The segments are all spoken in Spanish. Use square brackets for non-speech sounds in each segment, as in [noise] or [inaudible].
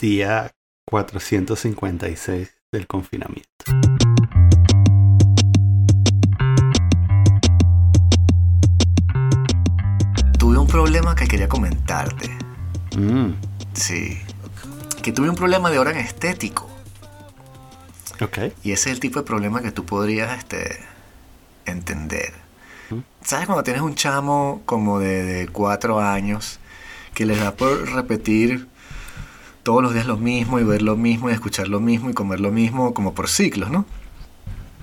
día 456 del confinamiento. Tuve un problema que quería comentarte. Mm, Sí. Que tuve un problema de orden estético. ok. Y ese es el tipo de problema que tú podrías este, entender. ¿Sabes cuando tienes un chamo como de, de cuatro años que les da por repetir todos los días lo mismo y ver lo mismo y escuchar lo mismo y comer lo mismo como por ciclos, ¿no?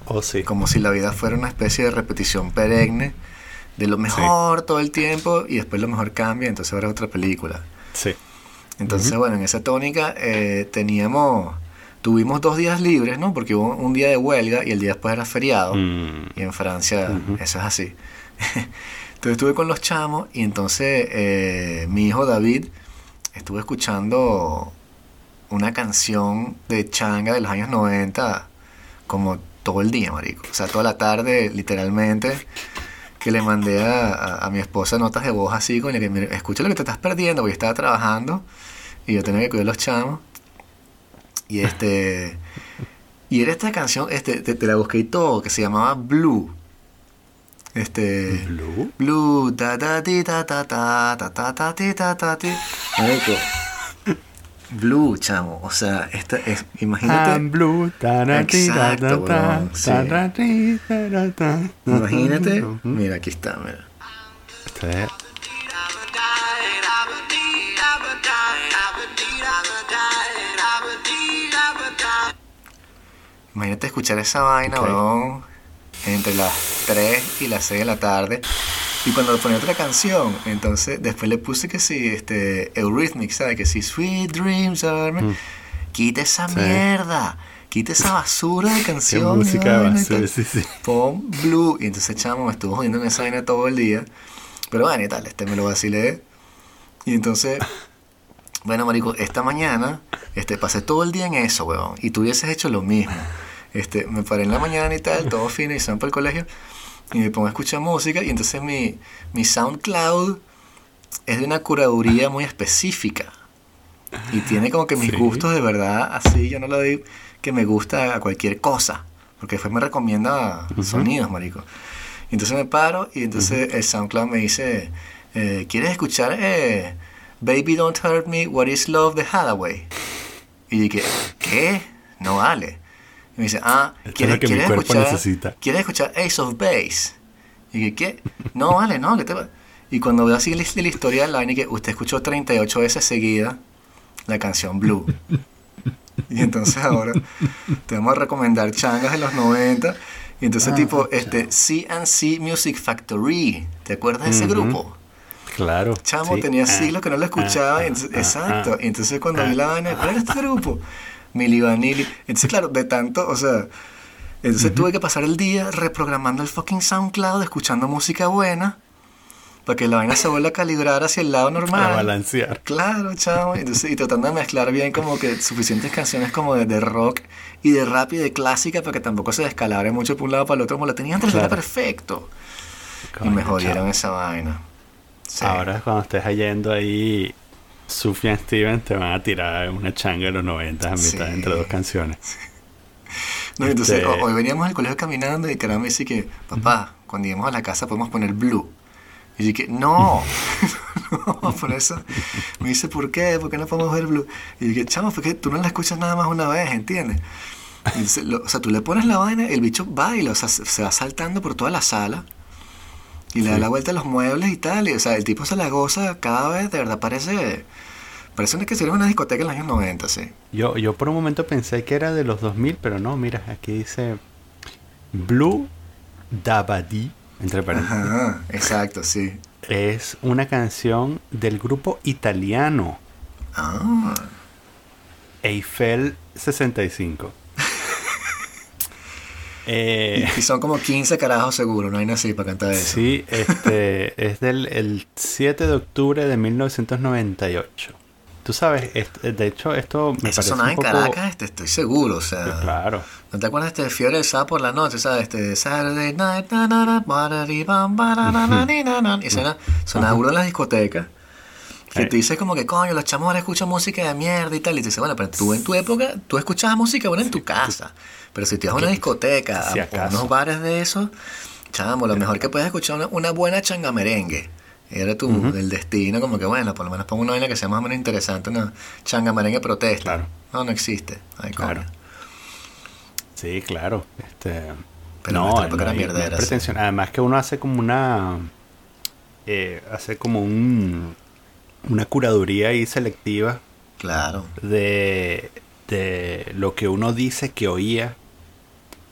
Oh, sí. Como si la vida fuera una especie de repetición perenne de lo mejor todo el tiempo y después lo mejor cambia, entonces ahora es otra película. Sí. Entonces, bueno, en esa tónica eh, teníamos, tuvimos dos días libres, ¿no? Porque hubo un día de huelga y el día después era feriado. Mm, Y en Francia eso es así. [laughs] entonces estuve con los chamos y entonces eh, mi hijo David estuvo escuchando una canción de changa de los años 90 como todo el día, marico. O sea, toda la tarde, literalmente, que le mandé a, a- a mi esposa notas de voz así con el que, mire, escucha lo que te estás perdiendo, porque estaba trabajando y yo tenía que cuidar a los chamos. Y este... Y era esta canción, este, te, te la busqué y todo, que se llamaba Blue. Este... Blue. Blue, da da ti ta ta ta ta ta ta ti ta ta ti. Blue, chamo. O sea, esta es, imagínate. I'm blue. Exacto, sí. Imagínate. Mira, aquí está, mira. Este es- Imagínate escuchar esa vaina, Ok. weón, entre las 3 y las 6 de la tarde. Y cuando le ponía otra canción, entonces después le puse que sí, este, Eurythmics, ¿sabes? Que sí, Sweet Dreams are made". Mm. Quita esa Sí. mierda, quita esa basura de [laughs] canción. música y basura, sí, sí. Pon Blue. Y entonces, chamo, me estuvo jodiendo en esa vaina todo el día. Pero bueno, y tal, este me lo vacilé. Y entonces, bueno, marico, esta mañana, este, pasé todo el día en eso, weón. Y tú hubieses hecho lo mismo. Este, me paré en la mañana y tal, todo fino, y se para el colegio. Y me pongo a escuchar música. Y entonces mi, mi SoundCloud es de una curaduría muy específica. Y tiene como que mis Sí. gustos de verdad, así, yo no lo doy que me gusta a cualquier cosa. Porque después me recomienda sonidos, marico. Y entonces me paro y entonces el SoundCloud me dice, eh, ¿quieres escuchar eh, Baby Don't Hurt Me, What Is Love de Hathaway? Y dije, ¿qué? No vale. Y me dice, ah, ¿quieres, que mi ¿quieres cuerpo escuchar, necesita. ¿quieres escuchar Ace of Base? Y dije, ¿qué? No vale, no, ¿qué te va-?" Y cuando veo así la, la historia del line, que usted escuchó 38 veces seguida la canción Blue. Y entonces ahora te vamos a recomendar changas de los 90. Y entonces Ah, tipo, este, CNC Music Factory. ¿Te acuerdas de ese grupo? Claro. Chamo, sí. tenía Ah, siglos que no lo ah, escuchaba. ah, y entonces- ah, exacto. Y entonces cuando vi la vaina, ¿cuál era este grupo? Milli Vanilli. Entonces, claro, de tanto, o sea, entonces tuve que pasar el día reprogramando el fucking SoundCloud, escuchando música buena, para que la vaina se vuelva a calibrar hacia el lado normal. balancear. Claro, chavo. Entonces, y tratando de mezclar bien como que suficientes canciones como de, de rock y de rap y de clásica para que tampoco se descalabre mucho por un lado para el otro. Como la tenía antes, era Claro. perfecto. y Coño, me jodieron chamo. esa vaina. Sí. Ahora cuando estés yendo ahí, Sufjan Steven te van a tirar una changa de los 90 a mitad entre dos canciones. No, entonces, Este- ho- hoy veníamos al colegio caminando y caramba me dice que, papá, cuando lleguemos a la casa podemos poner blue. Y que, [laughs] no, no, por eso. Me dice, ¿por qué? ¿Por qué no podemos ver blue? Y que, chamo, porque tú no la escuchas nada más una vez, ¿entiendes? Y dice, lo- o sea, tú le pones la vaina, el bicho baila, o sea, se, se va saltando por toda la sala y le da la vuelta a los muebles y tal. Y, o sea, el tipo se la goza cada vez, de verdad, parece, parece que sería una discoteca en los años 90, sí. Yo, yo por un momento pensé que era de los 2000, pero no, mira, aquí dice Blue Dabadi, entre paréntesis. Ajá, exacto, sí. Es una canción del grupo italiano Ah. Eiffel 65. [laughs] Eh, Y son como 15 carajos seguro, no hay nada así para cantar eso. sí, este es del el 7 de octubre de 1998. Tú sabes, de hecho esto me Eso parece sonaba un en. Caracas, este, estoy seguro, o sea. Claro. ¿No te acuerdas de este del Sábado por la noche, sabes? Este Saturday night, na, na, na, na, na, na. Y suena, sonaba duro en las discotecas. Que te dices como que, coño, los chamos ahora escuchan música de mierda y tal. Y te dices, bueno, pero tú en tu época, tú escuchabas música buena en tu casa. Pero si te vas a una discoteca, Si a unos bares de esos, chamo, lo mejor que puedes escuchar una, una buena changa merengue. Era tu, el destino, como que bueno, por lo menos pongo una vaina que sea más o menos interesante, una changa merengue protesta. Claro. No, no existe. Ay, coño. Claro. Sí, claro. Este, Pero no, no era mierdera, sí. pretensión. Además que uno hace como una... eh, hace como un... Una curaduría ahí selectiva Claro. de, de lo que uno dice que oía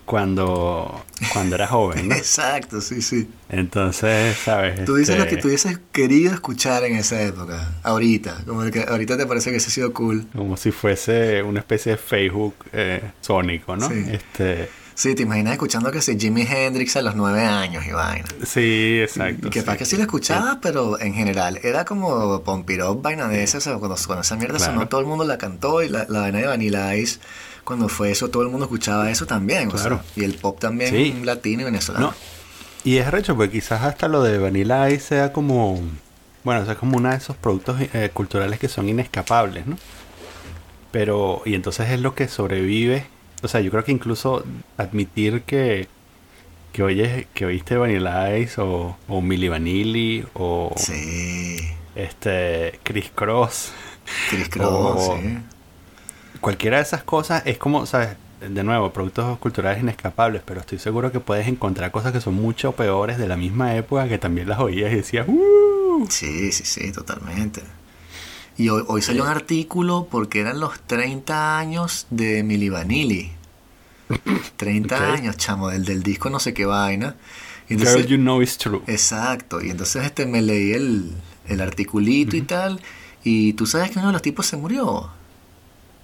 cuando, cuando era joven, ¿no? [laughs] Exacto, sí, sí. Entonces, ¿sabes? Tú dices lo Este, que tú hubieses querido escuchar en esa época, ahorita. Como que ahorita te parece que ese ha sido cool. Como si fuese una especie de Facebook eh, sónico, ¿no? Sí. Este, Sí, te imaginas escuchando que si Jimi Hendrix a los nueve años y vaina. sí, exacto. Y que sí. para que sí lo escuchabas, pero en general era como Pompirop, vaina de esas. o sea, cuando, cuando esa mierda Claro. sonó, todo el mundo la cantó. Y la, la vaina de Vanilla Ice, cuando fue eso, todo el mundo escuchaba eso también. o sea, Claro. y el pop también Sí. latino y venezolano. No. Y es recho, porque quizás hasta lo de Vanilla Ice sea como. Bueno, o sea, como uno de esos productos eh, culturales que son inescapables, ¿no? Pero. Y entonces es lo que sobrevive. O sea, yo creo que incluso admitir que. Que oyes, que oíste Vanilla Ice o, o Milli Vanilli o Sí. este Chris Cross. Chris Cross, O- sí. Cualquiera de esas cosas es como, ¿sabes? De nuevo, productos culturales inescapables, pero estoy seguro que puedes encontrar cosas que son mucho peores de la misma época que también las oías y decías, ¡Uh! Sí, sí, sí, totalmente. Y hoy, hoy salió un artículo porque eran los 30 años de Milli Vanilli. [laughs] 30 Ok. años, chamo, del, del disco no sé qué vaina. Entonces- Girl, you know it's true. Exacto, y entonces este me leí el, el articulito y tal, y tú sabes que uno de los tipos se murió.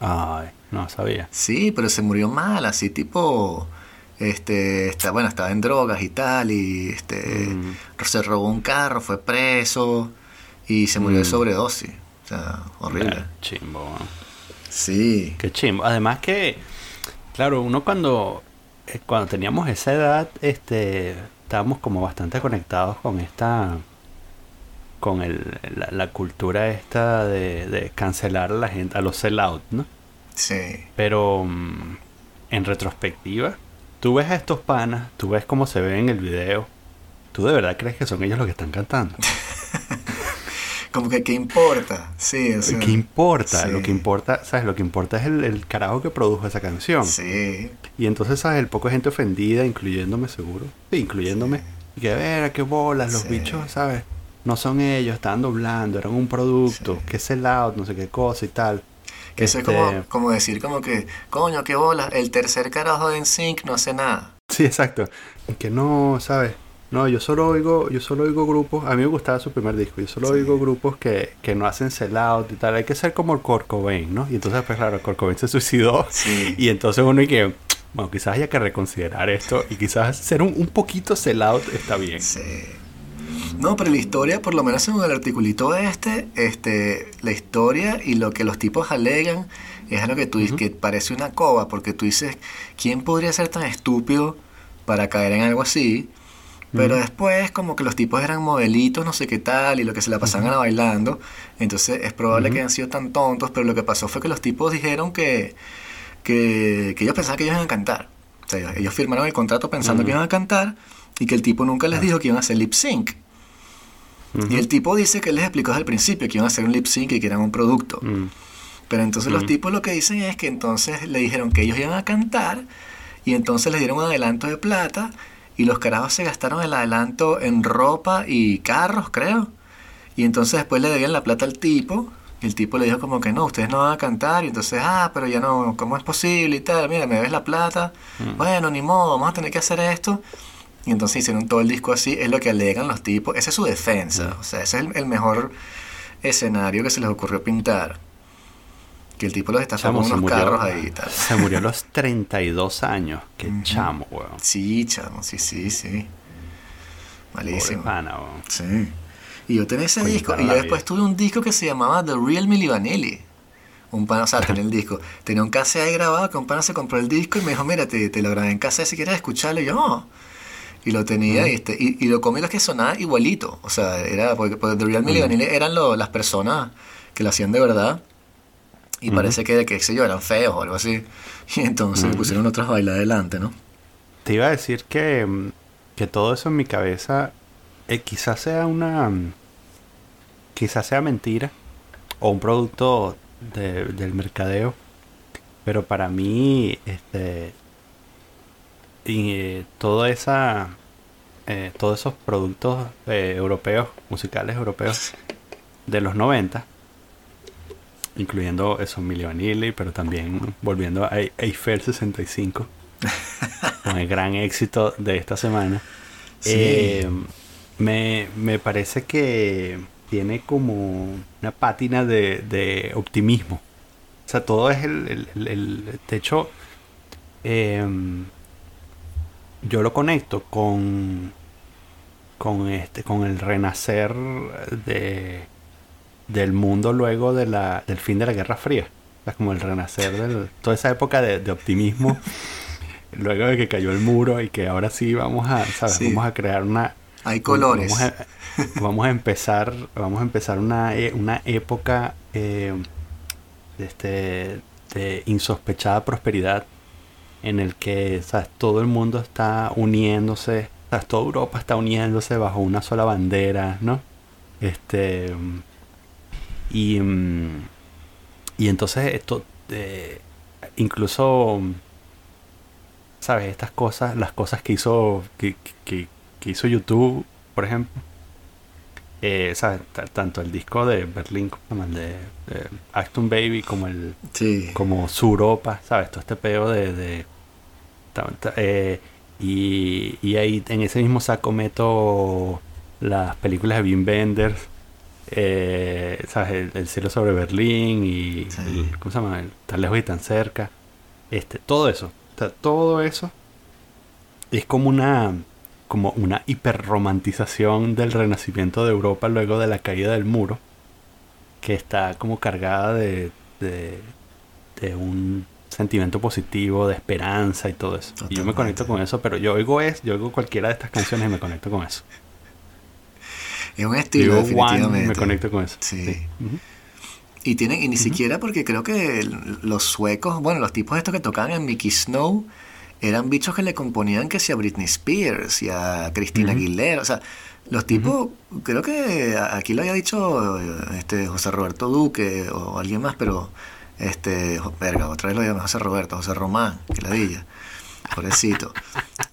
Ay, no sabía. Sí, pero se murió mal, así tipo, este, está, bueno, estaba en drogas y tal, y este, Mm. se robó un carro, fue preso, y se murió de Mm. sobredosis. O sea, horrible. Eh, chimbo. Sí, Qué chimbo. Además que, claro, uno cuando, eh, cuando teníamos esa edad, este, estábamos como bastante conectados con esta, con el, la, la cultura esta de, de cancelar a la gente, a los sell-out, ¿no? sí. Pero mm, en retrospectiva, tú ves a estos panas, tú ves cómo se ve en el video, ¿tú de verdad crees que son ellos los que están cantando? [laughs] Como que, ¿qué importa? Sí, o sea, ¿Qué importa? sí. Lo que importa, ¿sabes? Lo que importa es el, el carajo que produjo esa canción. Sí, Y entonces, ¿sabes? El poco de gente ofendida, incluyéndome seguro. Sí, incluyéndome. Y que ver, qué bolas, los Sí. bichos, ¿sabes? No son ellos, estaban doblando, eran un producto, que es el out, no sé qué cosa y tal. que eso Este, es como, como decir como que, coño, qué bola, el tercer carajo de NSYNC no hace nada. Sí, exacto. Que no, ¿sabes? No, yo solo oigo, yo solo oigo grupos, a mí me gustaba su primer disco, yo solo Sí. oigo grupos que, que no hacen sell out y tal, hay que ser como el Kurt Cobain, ¿no? Y entonces, pues claro, Kurt Cobain se suicidó Sí. y entonces uno y que, bueno, quizás haya que reconsiderar esto y quizás ser un, un poquito sell out está bien. Sí. No, pero la historia, por lo menos en el articulito este, este, la historia y lo que los tipos alegan es algo que tú dices que parece una coba, porque tú dices, ¿quién podría ser tan estúpido para caer en algo así? Pero después como que los tipos eran modelitos, no sé qué tal, y lo que se la pasaban era bailando, entonces es probable que hayan sido tan tontos, pero lo que pasó fue que los tipos dijeron que, que, que ellos pensaban que ellos iban a cantar. O sea, ellos firmaron el contrato pensando que iban a cantar y que el tipo nunca les dijo que iban a hacer lip sync. Y el tipo dice que él les explicó desde el principio que iban a hacer un lip sync y que eran un producto. Mm. Pero entonces los tipos lo que dicen es que entonces le dijeron que ellos iban a cantar y entonces les dieron un adelanto de plata y los carajos se gastaron el adelanto en ropa y carros, creo. Y entonces después le debían la plata al tipo y el tipo le dijo como que no, ustedes no van a cantar y entonces, ah, pero ya no, ¿cómo es posible y tal? Mira, me debes la plata. Bueno, ni modo, vamos a tener que hacer esto. Y entonces hicieron todo el disco así, es lo que alegan los tipos, esa es su defensa, o sea, ese es el, el mejor escenario que se les ocurrió pintar. Que el tipo los está Chamo, unos murió, carros ahí y tal. [laughs] se murió a los [laughs] 32 años. Qué chamo, weón. Sí, chamo, sí, sí, sí. Malísimo. pana, weón. Sí. Y yo tenía ese disco, y yo después vida. tuve un disco que se llamaba The Real Milli Vanilli. Un pana, o sea, tenía el [laughs] disco. Tenía un cassette ahí grabado que un pana se compró el disco y me dijo, mira, te, te lo grabé en casa si quieres escucharlo. Y yo, "Oh". Y lo tenía y, este, y, lo cómico es que sonaba igualito. O sea, era porque, The Real Milli Vanilli eran las personas que lo hacían de verdad. Y parece que, qué sé yo, eran feos o algo así. [laughs] Y entonces pusieron otras bailas adelante, ¿no? Te iba a decir que, mm, que todo eso en mi cabeza eh, quizás sea una... Mm, quizás sea mentira o un producto del mercadeo. Pero para mí, este, y eh, toda esa, eh, todos esos productos eh, europeos, musicales europeos de los 90, incluyendo esos Milli Vanilli, pero también volviendo a Eiffel 65, [laughs] con el gran éxito de esta semana, me, me parece que tiene como una pátina de, optimismo. O sea, todo es el, el, el, de em, yo lo conecto con con este con el renacer de del mundo luego de la, del fin de la Guerra Fría. O sea, como el renacer de toda esa época de, optimismo [laughs] luego de que cayó el muro y que ahora sí vamos a, ¿sabes? Vamos a crear una hay colores. Vamos a, empezar, vamos a empezar una, e, una época eh, de, este, de insospechada prosperidad en el que ¿sabes? todo el mundo está uniéndose, ¿sabes? toda Europa está uniéndose bajo una sola bandera, ¿no? Este y, y entonces esto eh, incluso sabes estas cosas las cosas que hizo que, que, que hizo YouTube por ejemplo eh, ¿sabes? tanto el disco de Berlín como el de, Acton Baby como el como Suropa sabes todo este peo de, eh, y, y, ahí en ese mismo saco meto las películas de Wim Wenders eh, ¿sabes? El, cielo sobre Berlín y ¿cómo se llama? tan lejos y tan cerca este todo eso todo eso es como una como una hiperromantización del renacimiento de Europa luego de la caída del muro, que está como cargada de, de, un sentimiento positivo, de esperanza y todo eso. Y yo me conecto con eso, pero yo oigo es, yo oigo cualquiera de estas canciones y me conecto con eso. [laughs] Es un estilo, definitivamente. me conecto con eso. Sí. Y tienen, y ni siquiera porque creo que los suecos, bueno, los tipos estos que tocaban en Mickey Snow, eran bichos que le componían que si a Britney Spears y a Cristina Aguilera, o sea, los tipos, creo que aquí lo había dicho este José Roberto Duque o alguien más, pero este, verga, otra vez lo llamé José Roberto, José Román, que ladilla, pobrecito.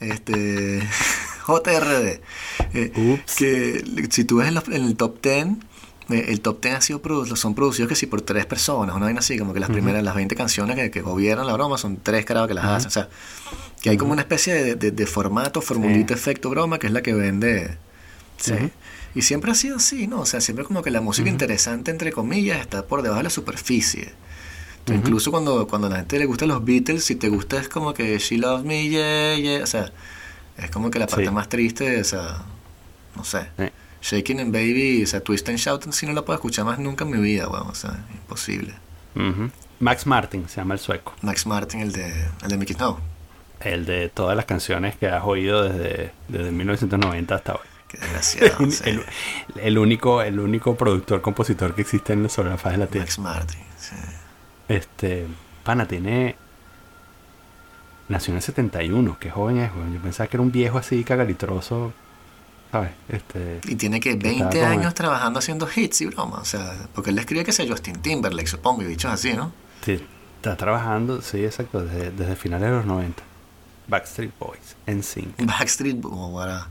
Este, [laughs] JRD, eh, que si tú ves en, en el top 10, eh, el top 10 ha sido son producidos que sí por tres personas, una vaina así, como que las primeras, las 20 canciones que, que, gobiernan la broma son tres carabas que las hacen. O sea, que hay como una especie de, de, formato, formulita, efecto broma, que es la que vende. Sí. Y siempre ha sido así, ¿no? O sea, siempre como que la música interesante, entre comillas, está por debajo de la superficie. Incluso cuando, cuando a la gente le gustan los Beatles, si te gusta es como que She Loves Me, yeah, yeah. O sea, es como que la parte más triste, o sea, no sé. Shaking and Baby, o sea, Twist and Shout, si no la puedo escuchar más nunca en mi vida, weón, o sea, imposible. Max Martin se llama el sueco. Max Martin, el de, el de Mickey Snow. El de todas las canciones que has oído desde, desde 1990 hasta hoy. Qué desgraciado. [laughs] el, el, único, el único productor, compositor que existe en sobre la faz de la Tierra. Max Martin, sí. Este, pana, tiene... Nació en el 71, qué joven es, Yo pensaba que era un viejo así cagalitroso este, y tiene que 20 años trabajando haciendo hits y broma, o sea, porque él le escribe que sea Justin Timberlake, supongo, y dicho así, ¿no? Sí, está trabajando, sí, exacto, desde, desde finales de los 90. Backstreet Boys, en sync. Backstreet Boys,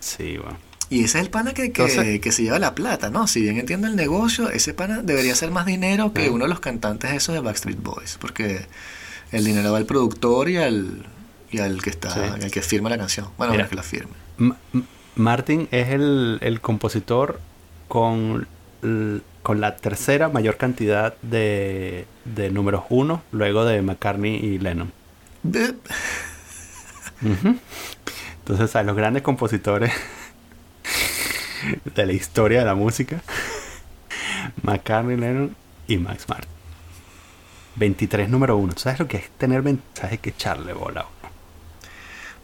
Sí, bueno. Y ese es el pana que, que, se lleva la plata, ¿no? Si bien entiendo el negocio, ese pana debería ser más dinero que uno de los cantantes esos de Backstreet Boys, porque el dinero va al productor y al, y al que está, al que firma la canción. Bueno, al que la firme. Martin es el, el compositor con, con la tercera mayor cantidad de, de números uno, luego de McCartney y Lennon. Entonces, a los grandes compositores de la historia de la música, McCartney, Lennon y Max Martin. 23 número uno. ¿Sabes lo que es tener ¿Sabes que echarle bola?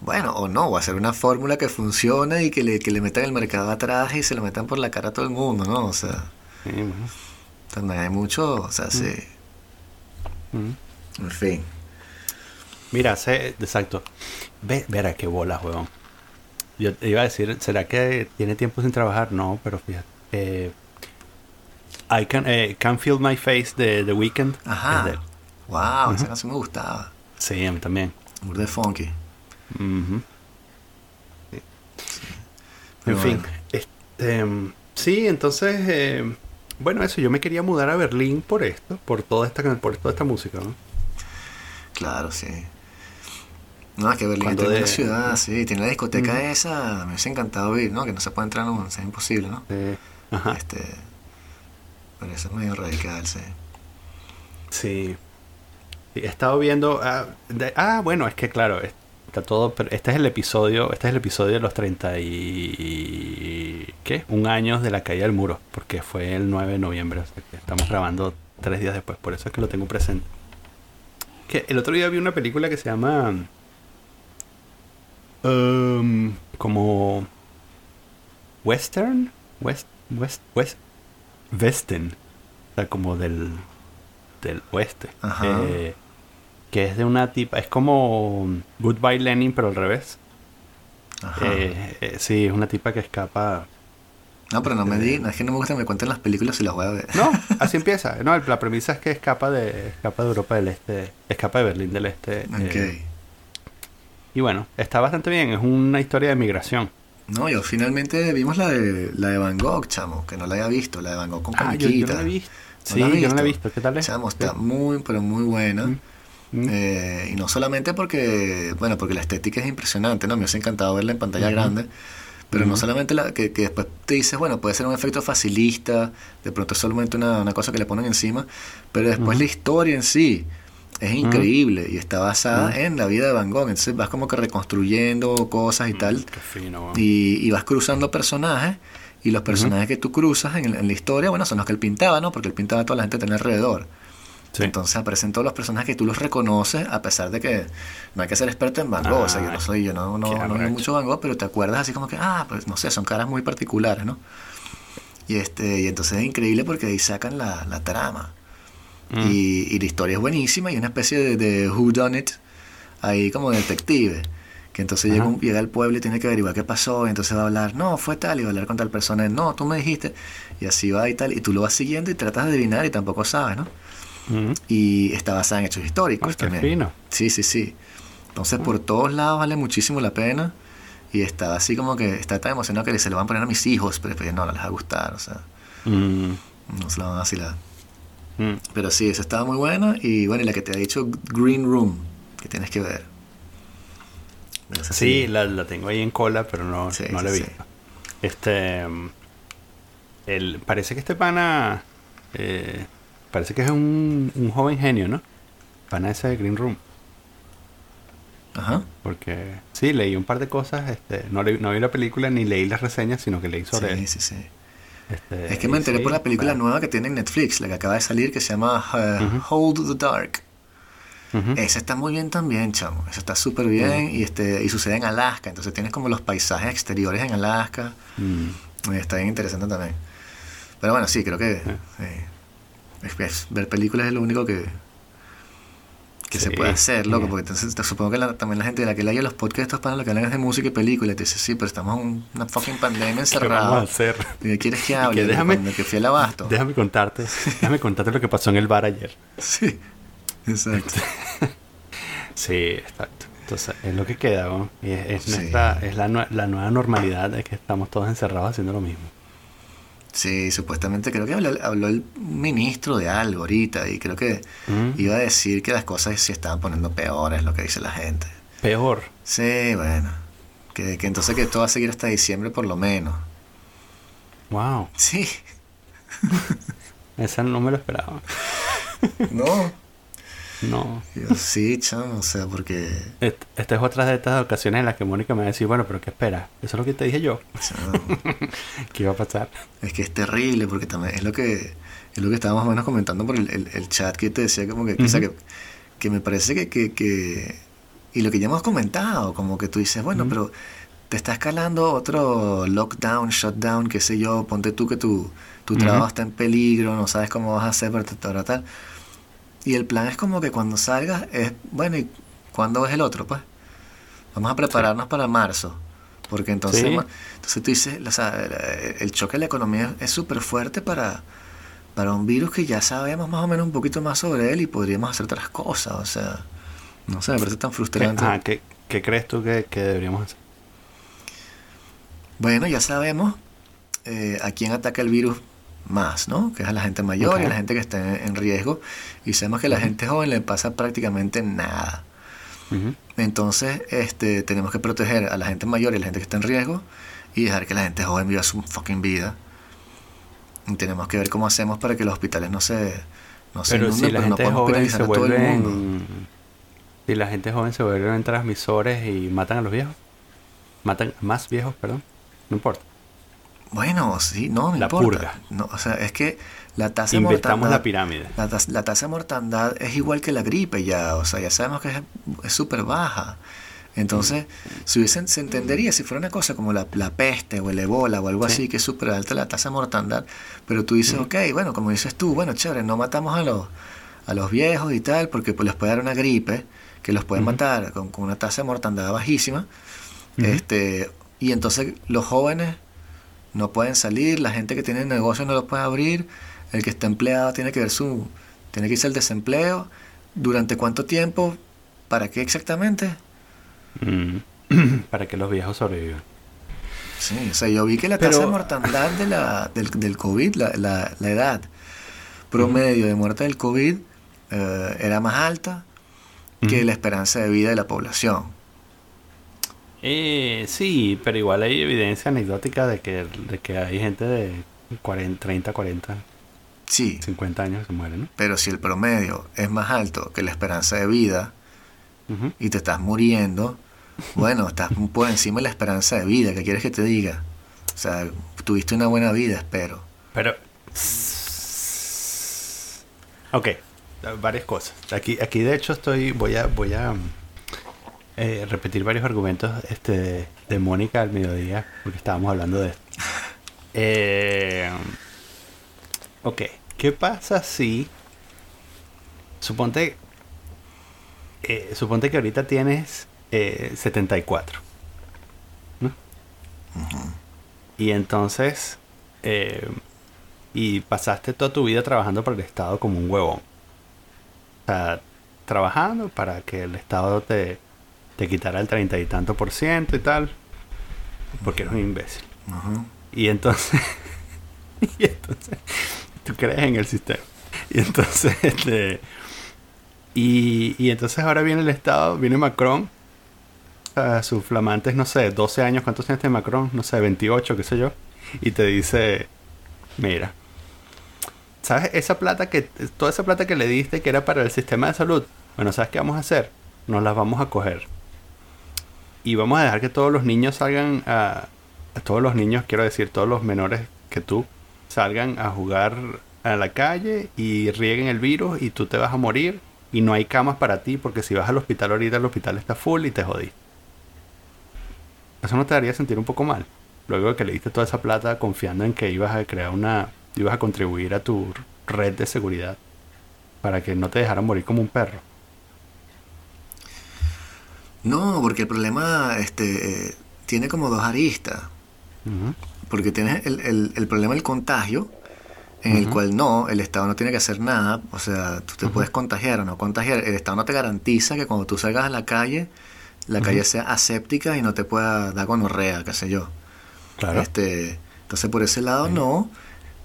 Bueno, o no, o hacer una fórmula que funcione y que le, que le metan el mercado atrás y se lo metan por la cara a todo el mundo, ¿no? O sea, Sí, bueno. también hay mucho, o sea, sí. Mm. En fin. Mira, sé, exacto. Ve, verá qué bola, weón. Yo te iba a decir, ¿será que tiene tiempo sin trabajar? No, pero fíjate. Eh, I can, eh, Can't Feel My Face de The Weeknd. Ajá. es de él. Wow, esa canción me gustaba. Sí, a mí también. Muy de funky. Ujú. Sí. En fin, este, mm, sí, entonces, eh, bueno, eso, yo me quería mudar a Berlín por esto, por toda esta, por toda esta música, ¿no? Claro, sí. No, es que Berlín es de- ciudad, sí. Tiene la discoteca esa, me hubiese encantado ir, ¿no? Que no se puede entrar, no, es imposible, ¿no? Eh, ajá, Este, pero eso es medio radical, sí. sí. Sí, He estado viendo, ah, de- ah, bueno, es que claro, es- está todo, pero este es el episodio, este es el episodio de los 30 y, ¿qué? Un año de la caída del muro, porque fue el 9 de noviembre, o sea que estamos grabando tres días después, por eso es que lo tengo presente. Que el otro día vi una película que se llama um, como western, west, west, west, western, o sea, como del del oeste, Ajá. Eh, que es de una tipa, es como Goodbye Lenin pero al revés. Ajá. Eh, eh, sí, es una tipa que escapa. no, pero no me di, no, es que no me gusta que me cuenten las películas y las voy a ver. No, [laughs] así empieza. No, la premisa es que escapa de escapa de Europa del Este, escapa de Berlín del Este. Ok. Y bueno, está bastante bien. Es una historia de migración. No, yo finalmente vimos la de, la de Van Gogh, chamo, que no la había visto, la de Van Gogh con Ah, yo, yo no la he visto. ¿No Sí, la yo no la he visto? ¿Qué tal es? Chamo, está muy, pero muy buena. Mm, mm. Eh, y no solamente porque, bueno, porque la estética es impresionante, ¿no? Me hubiese encantado verla en pantalla grande. Pero no solamente la, que, que después te dices, bueno, puede ser un efecto facilista, de pronto es solamente una, una cosa que le ponen encima, pero después la historia en sí es increíble y está basada en la vida de Van Gogh. Entonces vas como que reconstruyendo cosas y tal, Qué fino. y, y vas cruzando personajes, y los personajes que tú cruzas en, en la historia, bueno, son los que él pintaba, ¿no? Porque él pintaba a toda la gente que tenía alrededor. Sí. Entonces aparecen todos los personajes que tú los reconoces, a pesar de que no hay que ser experto en Van Gogh. o sea, yo no soy, yo no, no, no mucho Van Gogh, pero te acuerdas así como que, ah, pues no sé, son caras muy particulares, ¿no? Y este, y entonces es increíble porque ahí sacan la, la trama. Mm. Y, y la historia es buenísima y una especie de, de who done it ahí como detective. Que entonces llega, llega al pueblo y tiene que averiguar qué pasó. Y entonces va a hablar, no, fue tal. Y va a hablar con tal persona. No, tú me dijiste. Y así va y tal. Y tú lo vas siguiendo y tratas de adivinar y tampoco sabes, ¿no? Mm. y está basada en hechos históricos qué también. fino. Sí, sí, sí. Entonces por todos lados vale muchísimo la pena y está así como que está tan emocionado que se lo van a poner a mis hijos, pero después no, no les va a gustar, o sea, Mm. no se la van a vacilar. Mm. Pero sí, esa estaba muy buena y bueno, y la que te ha dicho Green Room, que tienes que ver. Esa Sí, la, la tengo ahí en cola, pero no, Sí, no la he sí, visto. Este. mm, El, parece que este pana. eh, parece que es un, un joven genio, ¿no? Pana ese de Green Room. Ajá. Porque sí, leí un par de cosas. Este, no, leí- no vi la película ni leí las reseñas, sino que leí sobre Sí, él. sí, sí. Este, Es que me enteré sí, por la película bueno. nueva que tiene en Netflix, la que acaba de salir, que se llama eh, Ujú. Hold the Dark. Esa está muy bien también, chamo. Esa está súper bien y este y sucede en Alaska. Entonces tienes como los paisajes exteriores en Alaska. Mm. Está bien interesante también. Pero bueno, sí, creo que eh, es- es- ver películas es lo único que, que se puede hacer, loco. Porque entonces te- supongo que la- también la gente de la que leía los podcasts para lo que hablan es de música y película. Y te dice, sí, pero estamos en una fucking pandemia [laughs] ¿Qué vamos a hacer? ¿Y de qué quieres que [laughs] hable? que déjame- cuando que fui al abasto. Déjame contarte, [laughs] déjame contarte lo que pasó en el bar ayer. Sí, exacto. Sí, exacto. Entonces, es lo que queda, ¿no? Y es, es Sí. nuestra, es la, la nueva normalidad de que estamos todos encerrados haciendo lo mismo. Sí, supuestamente creo que habló, habló el ministro de algo ahorita y creo que Mm. iba a decir que las cosas se estaban poniendo peores, lo que dice la gente. Peor. Sí, bueno. Que, que entonces que esto va a seguir hasta diciembre por lo menos. Wow. Sí. [laughs] Esa no me lo esperaba. No. No. Yo, sí, chamo, o sea, porque... Est- Esta es otra de estas ocasiones en las que Mónica me va a decir, bueno, pero ¿qué esperas? Eso es lo que te dije yo. [laughs] ¿Qué iba a pasar? es que es terrible porque también es lo que es lo que estábamos menos comentando por el, el- el chat que te decía como que, que, o sea, que, que me parece que, que, que Y lo que ya hemos comentado, como que tú dices, bueno, pero te está escalando otro lockdown, shutdown, qué sé yo, ponte tú que tu, tu trabajo está en peligro, no sabes cómo vas a hacer para tal, tal. Y el plan es como que cuando salgas es, bueno, ¿y cuándo es el otro? Pues vamos a prepararnos para marzo. Porque entonces, entonces tú dices, o sea, el choque de la economía es súper fuerte para, para un virus que ya sabemos más o menos un poquito más sobre él y podríamos hacer otras cosas. O sea, no sé, me parece tan frustrante. ¿qué, ¿qué, crees tú que, deberíamos hacer? Bueno, ya sabemos eh, a quién ataca el virus más, ¿no? Que es a la gente mayor y a la gente que está en, riesgo. Y sabemos que a la gente joven le pasa prácticamente nada. Entonces, este, tenemos que proteger a la gente mayor y a la gente que está en riesgo y dejar que la gente joven viva su fucking vida. Y tenemos que ver cómo hacemos para que los hospitales no se, no se pero si la gente joven se vuelve Si la gente joven se vuelven transmisores y matan a los viejos, matan más viejos, perdón, no importa. Bueno, sí, no, no la importa. Purga. No, o sea, es que la tasa de mortandad. la pirámide. La, tasa de mortandad es igual que la gripe ya, o sea, ya sabemos que es súper baja. Entonces, si hubiesen, se entendería si fuera una cosa como la, la peste o el ebola o algo así, que es súper alta la tasa de mortandad, pero tú dices, ok, bueno, como dices tú, bueno, chévere, no matamos a los, a los viejos y tal, porque pues, les puede dar una gripe que los puede matar con, con, una tasa de mortandad bajísima, este y entonces los jóvenes no pueden salir, la gente que tiene negocio no lo puede abrir, el que está empleado tiene que ver su, tiene que irse al desempleo. ¿Durante cuánto tiempo? ¿Para qué exactamente? Mm. [clears throat] Para que los viejos sobrevivan. Sí, o sea, yo vi que la tasa de mortandad de la, del, del COVID, la, la, la edad promedio de muerte del COVID eh, era más alta que la esperanza de vida de la población. Eh, sí, pero igual hay evidencia anecdótica de que, de que hay gente de 40, 30, 40, sí, 50 años que muere, ¿no? Pero si el promedio es más alto que la esperanza de vida y te estás muriendo, bueno, estás por encima de la esperanza de vida. ¿Qué quieres que te diga? O sea, tuviste una buena vida, espero. Pero... Ok, varias cosas. Aquí, aquí de hecho estoy, voy a, voy a eh, repetir varios argumentos este, de Mónica al mediodía, porque estábamos hablando de esto. Eh, ok, ¿qué pasa si... Suponte, eh, suponte que ahorita tienes 74. ¿no? Y entonces... y pasaste toda tu vida trabajando para el Estado como un huevón. O sea, trabajando para que el Estado te, te quitará el treinta y tanto por ciento y tal, porque eres un imbécil. Y entonces, [laughs] y entonces, tú crees en el sistema. Y entonces, [laughs] este, y, y entonces ahora viene el Estado, viene Macron, a sus flamantes, no sé, 12 años, ¿cuántos años tiene Macron? No sé, 28, qué sé yo. Y te dice, mira, ¿sabes? Esa plata que, toda esa plata que le diste que era para el sistema de salud, bueno, ¿sabes qué vamos a hacer? Nos las vamos a coger y vamos a dejar que todos los niños salgan a, todos los niños, quiero decir, todos los menores que tú, salgan a jugar a la calle y rieguen el virus y tú te vas a morir y no hay camas para ti porque si vas al hospital ahorita el hospital está full y te jodí. Eso no te haría sentir un poco mal. Luego de que le diste toda esa plata confiando en que ibas a crear una, ibas a contribuir a tu red de seguridad para que no te dejaran morir como un perro. No, porque el problema este, tiene como dos aristas. Porque tienes el, el, el, problema del contagio, en el cual no, el Estado no tiene que hacer nada. O sea, tú te puedes contagiar o no contagiar. El Estado no te garantiza que cuando tú salgas a la calle, la calle sea aséptica y no te pueda dar gonorrea, qué sé yo. Claro. Este, entonces, por ese lado no.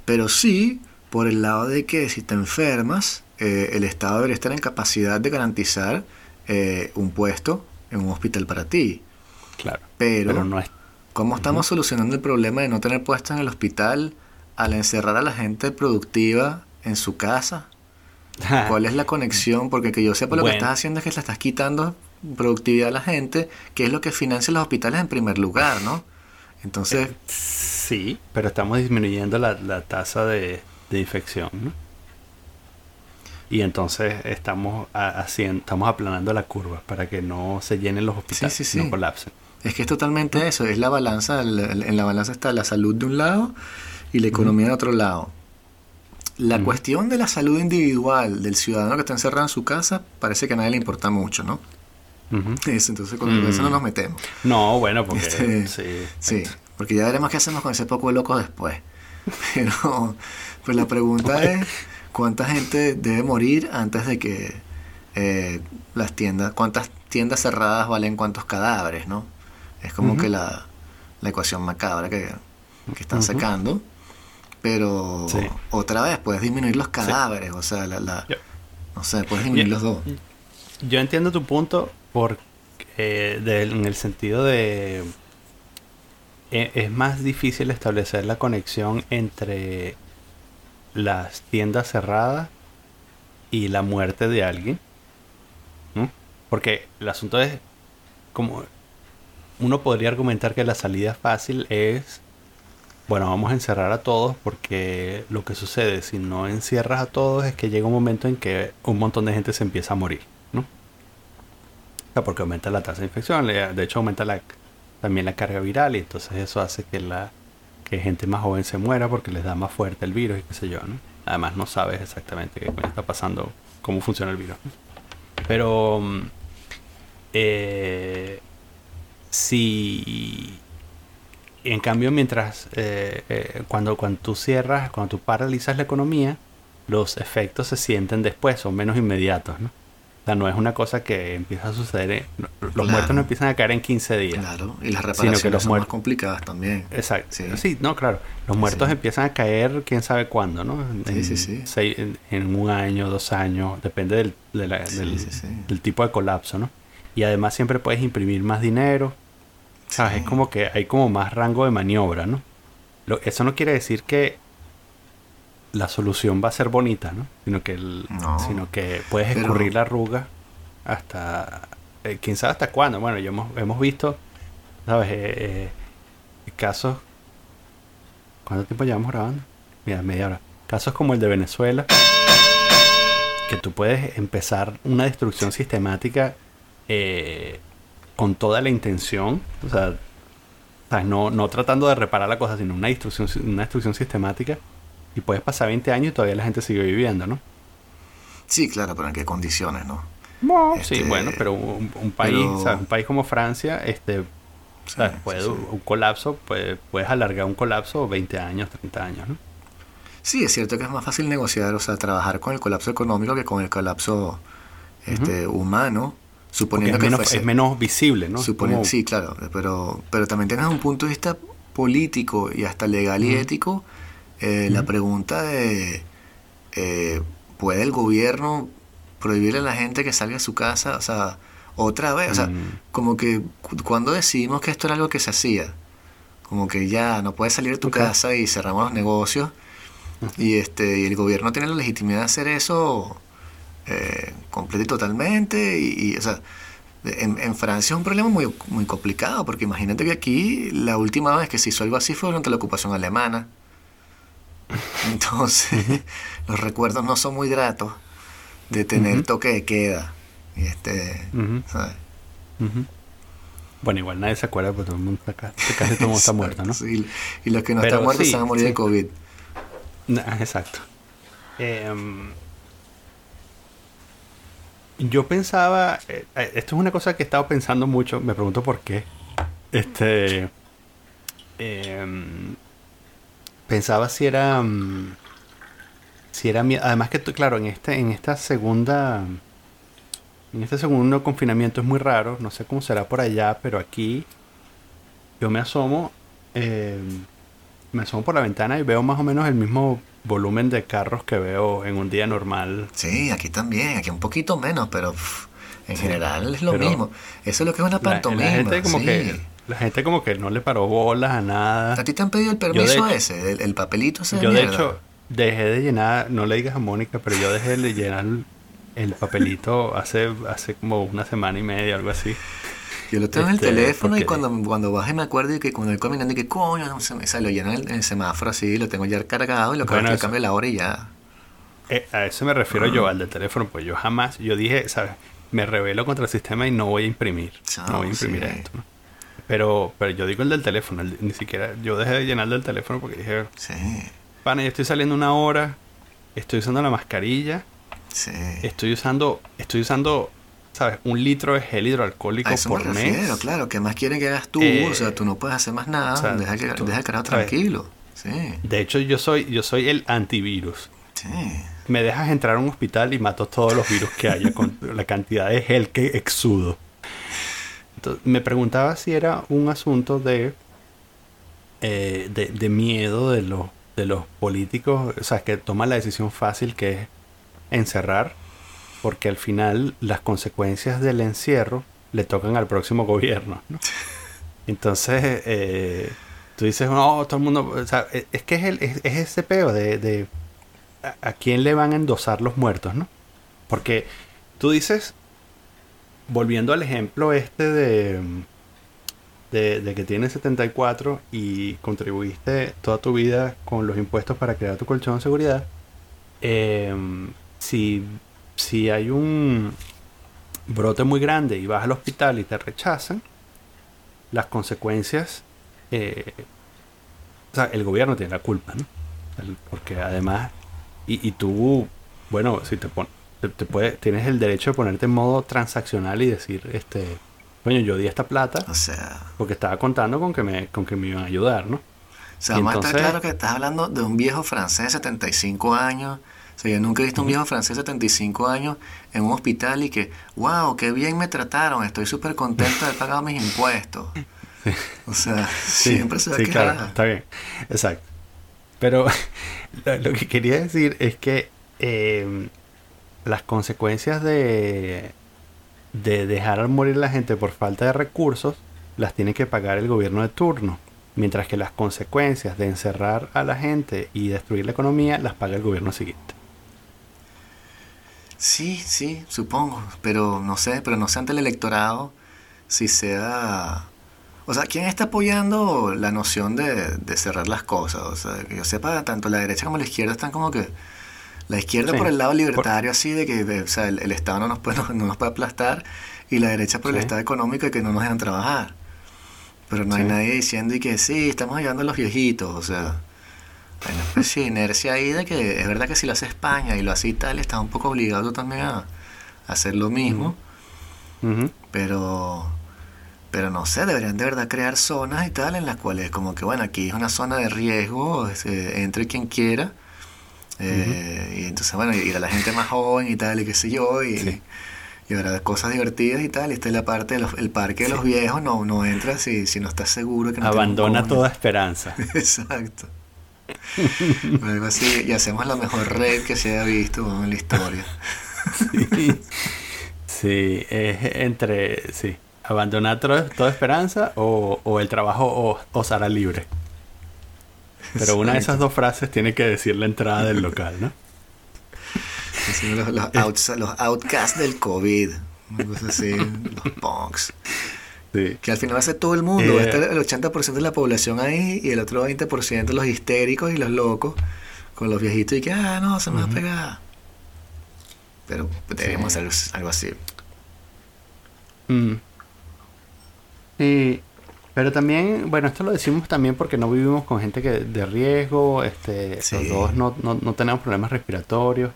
Pero sí, por el lado de que si te enfermas, eh, el Estado debería estar en capacidad de garantizar eh, un puesto en un hospital para ti. Claro. Pero, no es... ¿cómo estamos solucionando el problema de no tener puesto en el hospital al encerrar a la gente productiva en su casa? [laughs] ¿Cuál es la conexión? Porque que yo sepa lo que estás haciendo es que le estás quitando productividad a la gente, que es lo que financia los hospitales en primer lugar, ¿no? Entonces... Eh, sí, pero estamos disminuyendo la, tasa de, de infección, ¿no? Y entonces estamos haciendo, estamos aplanando la curva para que no se llenen los hospitales, no colapsen. Es que es totalmente eso, es la balanza, en la balanza está la salud de un lado y la economía de otro lado. La cuestión de la salud individual del ciudadano que está encerrado en su casa parece que a nadie le importa mucho, ¿no? entonces con eso no nos metemos. No, bueno, porque este, sí, sí, porque ya veremos qué hacemos con ese poco de locos después. [laughs] Pero pues la pregunta es cuánta gente debe morir antes de que eh, las tiendas, cuántas tiendas cerradas valen cuántos cadáveres, ¿no? Es como que la, la, ecuación macabra que, que están sacando. Pero otra vez puedes disminuir los cadáveres, o sea, la, no sé, puedes disminuir los dos. Yo entiendo tu punto porque en el sentido de e, es más difícil establecer la conexión entre las tiendas cerradas y la muerte de alguien. Porque el asunto es como uno podría argumentar que la salida fácil es bueno, vamos a encerrar a todos porque lo que sucede si no encierras a todos es que llega un momento en que un montón de gente se empieza a morir, ¿no? O sea, porque aumenta la tasa de infección, de hecho aumenta también la carga viral y entonces eso hace que la que gente más joven se muera porque les da más fuerte el virus y qué sé yo, ¿no? Además no sabes exactamente qué está pasando, cómo funciona el virus. Pero mm, eh, si en cambio, mientras eh, eh, cuando, cuando tú cierras, cuando tú paralizas la economía, los efectos se sienten después, son menos inmediatos, ¿no? O sea, no es una cosa que empieza a suceder. los muertos no empiezan a caer en 15 días. Claro, y las reparaciones que los son más complicadas también. Exacto. Sí, no, claro. Los muertos empiezan a caer quién sabe cuándo, ¿no? En, sí, sí, sí. en, un año, dos años, depende del, del tipo de colapso, ¿no? Y además siempre puedes imprimir más dinero es como que hay como más rango de maniobra, ¿no? eso no quiere decir que la solución va a ser bonita, ¿no? Sino que, sino que puedes escurrir la arruga hasta... Eh, ¿Quién sabe hasta cuándo? Bueno, yo hemos, hemos visto, ¿sabes? Eh, eh, casos... ¿Cuánto tiempo llevamos grabando? Mira, media hora. Casos como el de Venezuela, que tú puedes empezar una destrucción sistemática eh, con toda la intención, o sea, no, no tratando de reparar la cosa, sino una destrucción, una destrucción sistemática, y puedes pasar 20 años y todavía la gente sigue viviendo, ¿no? Sí, claro, pero en qué condiciones, ¿no? sí, este, bueno, pero un, país, un país como Francia, este, puede, un colapso, puede, puedes alargar un colapso 20 años, 30 años, ¿no? Sí, es cierto que es más fácil negociar, o sea, trabajar con el colapso económico que con el colapso este, humano Suponiendo que es menos, visible, ¿no? Sí, claro, pero, pero también tienes un punto de vista político y hasta legal y ético. Eh, la pregunta de, eh, ¿puede el gobierno prohibirle a la gente que salga de su casa? O sea, otra vez, o sea, como que cuando decidimos que esto era algo que se hacía, como que ya no puedes salir de tu casa y cerramos los negocios, y, este, y el gobierno tiene la legitimidad de hacer eso eh, completo y totalmente. Y, o sea, en, Francia es un problema muy, muy complicado, porque imagínate que aquí la última vez que se hizo algo así fue durante la ocupación alemana. [laughs] Entonces, [laughs] los recuerdos no son muy gratos de tener toque de queda. Y este, Bueno, igual nadie se acuerda porque todo el mundo está acá. Casi todo está [laughs] muerto, ¿no? y los que no están muertos se van a morir de COVID. exacto. Eh, yo pensaba, eh, eh, esto es una cosa que he estado pensando mucho, me pregunto por qué. Este. Em, pensaba si era. Mm, si era. Además, que claro, en, este, en esta segunda. En este segundo confinamiento es muy raro, no sé cómo será por allá, pero aquí yo me asomo. Em, me asomo por la ventana y veo más o menos el mismo volumen de carros que veo en un día normal. Sí, aquí también, aquí un poquito menos, pero en general es lo mismo. Eso es lo que es una pantomima. La, gente como que la gente como que no le paró bolas a nada. ¿A ti te han pedido el permiso ese, el, papelito ese? Yo de, hecho dejé de llenar, no le digas a Mónica, pero yo dejé de llenar el, papelito hace hace como una semana y media, algo así. Yo lo tengo en el este, teléfono y cuando, cuando bajé me acuerdo que cuando voy caminando y que coño, no se me sale, lo lleno en el, semáforo así, lo tengo ya cargado y lo bueno, que cambio la hora y ya. eh, a eso me refiero yo, al del teléfono, pues yo jamás, yo dije, ¿sabes? Me revelo contra el sistema y no voy a imprimir. no voy a imprimir esto, ¿no? Pero, pero yo digo el del teléfono, ni siquiera, yo dejé de llenar del teléfono porque dije, sí. Pana, yo estoy saliendo una hora, estoy usando la mascarilla, sí. estoy usando, estoy usando, ¿sabes? Un litro de gel hidroalcohólico por mes. Claro, ¿qué más quieren que hagas tú? o sea, tú no puedes hacer más nada, deja, que, deja el carajo tranquilo. Sí. De hecho, yo soy, yo soy el antivirus. Sí. Me dejas entrar a un hospital y mato todos los virus que haya con la cantidad de gel que exudo. Me preguntaba si era un asunto de, eh, de, de, miedo de los, de los políticos, o sea, que toman la decisión fácil que es encerrar, porque al final las consecuencias del encierro le tocan al próximo gobierno. ¿no? Entonces, eh, tú dices, no, todo el mundo, o sea, es que es, el, es, ese peo de a, quién le van a endosar los muertos, ¿no? Porque tú dices, volviendo al ejemplo este de, de, que tienes 74 y contribuiste toda tu vida con los impuestos para crear tu colchón de seguridad, em, si, si hay un brote muy grande y vas al hospital y te rechazan, las consecuencias, eh, o sea, el gobierno tiene la culpa, ¿no? porque además, y, y tú, bueno, si te pones, te, puede, tienes el derecho de ponerte en modo transaccional y decir, este, coño, yo di esta plata, o sea, porque estaba contando con que me, con que me iban a ayudar, ¿no? O sea, vamos a estar claro que estás hablando de un viejo francés de 75 años. O sea, yo nunca he visto un viejo francés de 75 años en un hospital y que, wow, qué bien me trataron, estoy súper contento de haber pagado mis impuestos. [laughs] O sea, siempre se va sí, claro, está bien, exacto. Pero [laughs] lo, que quería decir es que eh, las consecuencias de, de dejar morir a la gente por falta de recursos las tiene que pagar el gobierno de turno, mientras que las consecuencias de encerrar a la gente y destruir la economía las paga el gobierno siguiente. Sí, sí, supongo, pero no sé, pero no sé ante el electorado si sea... O sea, ¿quién está apoyando la noción de, de cerrar las cosas? O sea, que yo sepa, tanto la derecha como la izquierda están como que la izquierda por el lado libertario, así de que o sea, el, Estado no nos, puede, [laughs] no, nos puede aplastar, y la derecha por el Estado económico y que no nos dejan trabajar. Pero no hay nadie diciendo y que sí, estamos ayudando a los viejitos, o sea. Bueno, pues sí, inercia ahí de que es verdad que si lo hace España y lo hace Italia, está un poco obligado también a, hacer lo mismo. Pero pero no sé, deberían de verdad crear zonas y tal en las cuales como que bueno, aquí es una zona de riesgo, este, entre quien quiera eh, y entonces, bueno, ir a la gente más joven y tal, y qué sé yo, y, y ahora cosas divertidas y tal. Y esta es la parte del parque de los viejos, no, no entra si, si no estás seguro que no Abandona toda esperanza. [laughs] Exacto. algo así, y hacemos la mejor red que se haya visto en la historia. [laughs] sí, sí es entre, sí, abandonar toda, esperanza o, o, el trabajo o, o será libre. Pero una de esas dos frases tiene que decir la entrada del local, ¿no? Los, los, los, outcasts del COVID. así, los punks. Que al final hace todo el mundo. Eh, el 80% de la población ahí y el otro 20% los histéricos y los locos con los viejitos y que, ah, no, se me va a pegar. Pero deberíamos hacer algo así. Mm. Y pero también, bueno, esto lo decimos también porque no vivimos con gente que de riesgo, este, los dos no, no, no, tenemos problemas respiratorios.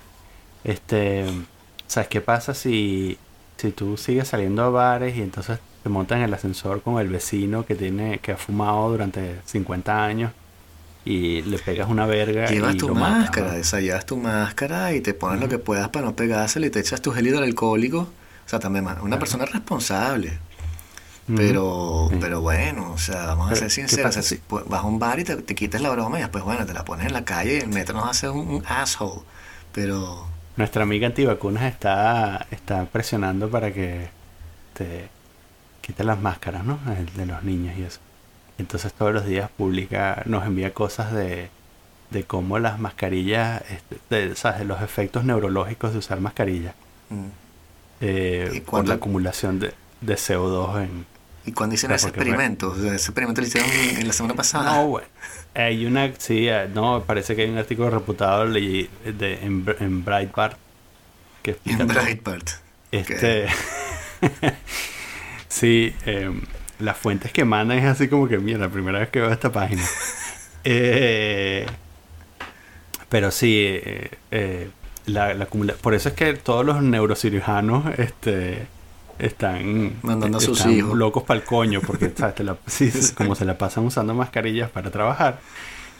Este, ¿sabes qué pasa si, si tú sigues saliendo a bares y entonces te montas en el ascensor con el vecino que tiene que ha fumado durante 50 años y le pegas una verga llevas tu máscara, matas, tu máscara y te pones lo que puedas para no pegárselo y te echas tu gel alcohólico. O sea, también una persona responsable. Pero, pero bueno, o sea, vamos a ser sinceros. vas a un bar y te, quitas la broma y después, bueno, te la pones en la calle y el metro nos hace un, asshole. Pero. Nuestra amiga antivacunas está, está presionando para que te quites las máscaras, ¿no? De los niños y eso. Entonces todos los días publica, nos envía cosas de, de cómo las mascarillas, este, de, ¿sabes? de los efectos neurológicos de usar mascarillas. Mm. Eh, por la acumulación de, de CO2 en, ¿Y cuando hicieron ese experimento? Ese experimento lo hicieron en la semana pasada. No, güey. Hay una, sí, eh, no, parece que hay un artículo reputado de, en, en Breitbart que. En Breitbart. Este. [laughs] sí, em, las fuentes que mandan es así como que, mira, la primera vez que veo esta página. [laughs] eh, pero sí, eh, eh, la, la, por eso es que todos los neurocirujanos este, están, Mandando a sus hijos. locos para el coño, porque [laughs] como se la pasan usando mascarillas para trabajar,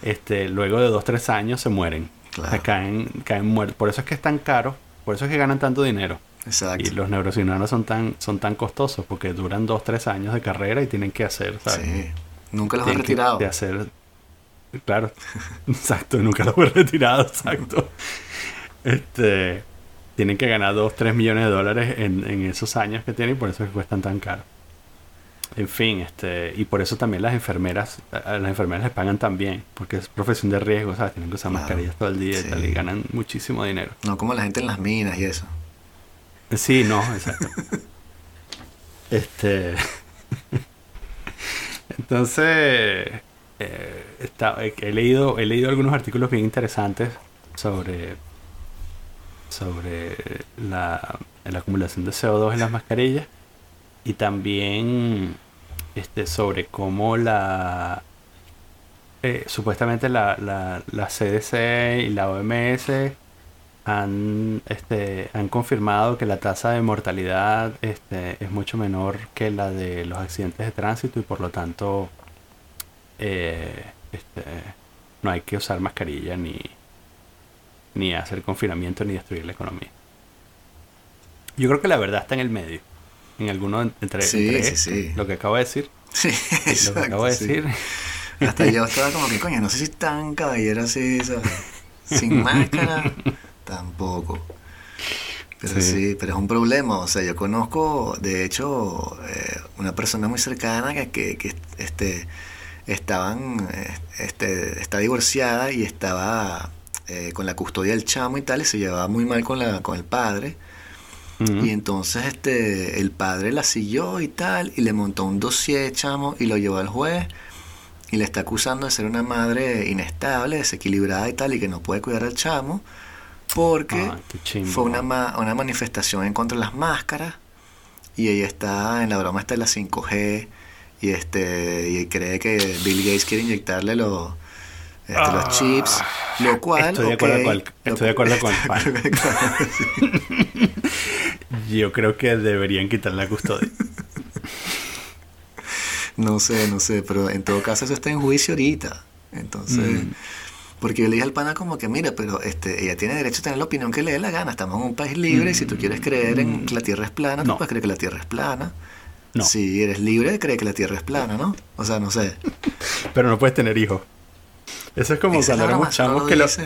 este, luego de dos, tres años se mueren. caen, caen muertos. Por eso es que es tan caro, por eso es que ganan tanto dinero. Exacto. Y los neurocirujanos son tan, son tan costosos porque duran dos, tres años de carrera y tienen que hacer, ¿sabes? Sí. Nunca los han retirado. de hacer, claro, [laughs] exacto, nunca los han retirado, exacto. [laughs] Este, tienen que ganar 2, 3 millones de dólares en, en esos años que tienen y por eso es que cuestan tan caro. En fin, este, y por eso también las enfermeras, a las enfermeras les pagan también, porque es profesión de riesgo, ¿sabes? Tienen que usar mascarillas todo el día y tal, y ganan muchísimo dinero. No como la gente en las minas y eso. Sí, no, exacto. [laughs] este. [laughs] Entonces, eh, he, leído, he leído algunos artículos bien interesantes sobre sobre la, la acumulación de CO2 en las mascarillas y también este, sobre cómo la eh, supuestamente la, la, la, CDC y la OMS han, este, han confirmado que la tasa de mortalidad este, es mucho menor que la de los accidentes de tránsito y por lo tanto eh, este, no hay que usar mascarilla ni, ni hacer confinamiento ni destruir la economía. Yo creo que la verdad está en el medio. En alguno entre, lo que acabo de decir. Sí, lo que acabo de decir. Hasta yo estaba como que, coño, no sé si tan caballero así, sin [laughs] máscara, tampoco. Pero sí. pero es un problema. O sea, yo conozco, de hecho, eh, una persona muy cercana que, que, que este, estaban, eh, este, está divorciada y estaba eh, con la custodia del chamo y tal, y se llevaba muy mal con, la, con el padre. Y entonces este, el padre la siguió y tal, y le montó un dossier chamo y lo llevó al juez y le está acusando de ser una madre inestable, desequilibrada y tal, y que no puede cuidar al chamo, porque fue una, una manifestación en contra de las máscaras, y ella está en la broma esta de la 5G, y, este, y cree que Bill Gates quiere inyectarle los este, los chips, lo cual... Estoy de acuerdo con estoy de acuerdo con el [laughs] Yo creo que deberían quitar la custodia. no sé, no sé, pero en todo caso eso está en juicio ahorita. Entonces... Mm. Porque yo le dije al pana como que, mira, pero este, ella tiene derecho a tener la opinión que le dé la gana. Estamos en un país libre y si tú quieres creer en que la Tierra es plana, no. tú puedes creer que la Tierra es plana. No. Si eres libre de creer que la Tierra es plana, ¿no? O sea, no sé. Pero no puedes tener hijos. Eso es como cuando éramos chamos que los,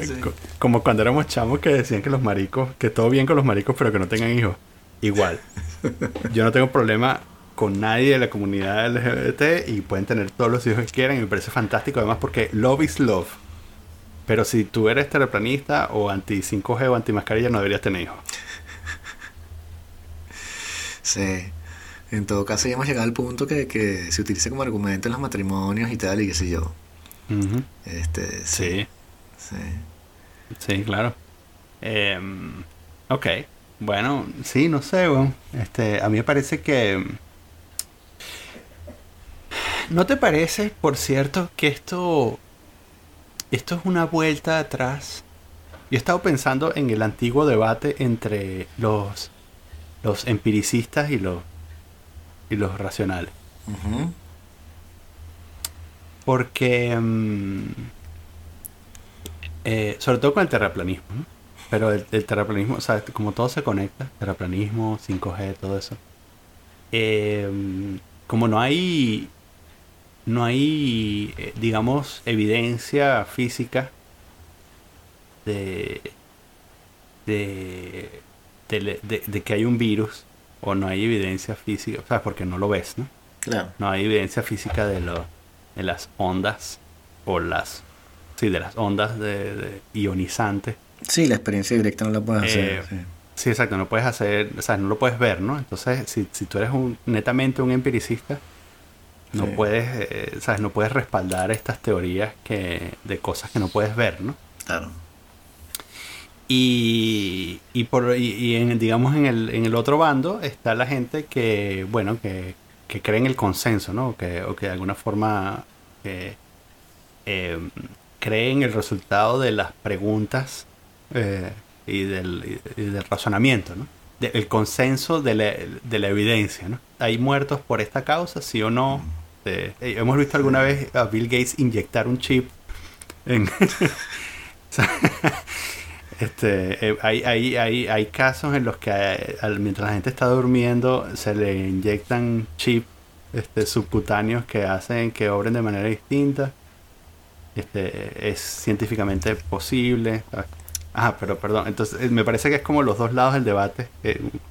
como cuando éramos chamos que decían que los maricos, que todo bien con los maricos, pero que no tengan hijos. Igual. [laughs] Yo no tengo problema con nadie de la comunidad LGBT y pueden tener todos los hijos que quieran y me parece fantástico además porque love is love. Pero si tú eres terraplanista o anti 5G o anti mascarilla no deberías tener hijos. Sí. En todo caso ya hemos llegado al punto que, que se utiliza como argumento en los matrimonios y tal y qué sé yo este, sí. Sí. Sí, claro. Em, ok. Bueno, sí, no sé, Este, a mí me parece que... ¿No te parece, por cierto, que esto... Esto es una vuelta atrás? Yo he estado pensando en el antiguo debate entre los, los empiricistas y los, y los racionales. Porque, mm, eh, sobre todo con el terraplanismo, pero el, terraplanismo, o sea, como todo se conecta, terraplanismo, 5G, todo eso. Eh, como no hay, no hay, eh, digamos, evidencia física de, de, de, que hay un virus, o no hay evidencia física, o sea, porque no lo ves, ¿no? Claro. No hay evidencia física de lo de las ondas o las sí de las ondas de, ionizantes sí la experiencia directa no la puedes hacer eh, sí. exacto no puedes hacer o sea no lo puedes ver no entonces si, si tú eres un netamente un empiricista No puedes, eh, ¿sabes? No puedes respaldar estas teorías que, de cosas que no puedes ver, ¿no? Claro. Y, y, por, y, en, digamos en el, en el otro bando está la gente que, bueno, que, que cree en el consenso, ¿no? Que, o que de alguna forma eh, cree en el resultado de las preguntas eh, y, del, y, del, razonamiento, ¿no? el consenso de la, de la, evidencia, ¿no? ¿Hay muertos por esta causa, sí o no? Eh, hemos visto alguna vez a Bill Gates inyectar un chip en... [laughs] [laughs] Este, eh, hay, hay, hay, hay, casos en los que eh, mientras la gente está durmiendo se le inyectan chips este, subcutáneos que hacen que obren de manera distinta. Este, es científicamente posible. Ah, pero perdón. Entonces, eh, me parece que es como los dos lados del debate.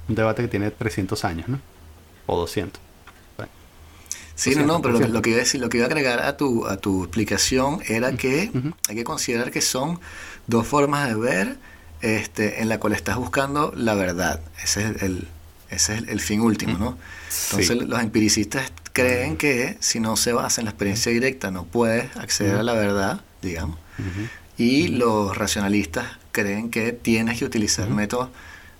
un debate que tiene 300 años, ¿no? O 200. Sí, no, no, pero lo, que iba a decir, lo que iba a agregar a tu, a tu explicación era que hay que considerar que son dos formas de ver este, en la cual estás buscando la verdad. Ese es el, ese es el, fin último, ¿no? Entonces los empiricistas creen que si no se basa en la experiencia directa no puedes acceder a la verdad, digamos. Y los racionalistas creen que tienes que utilizar métodos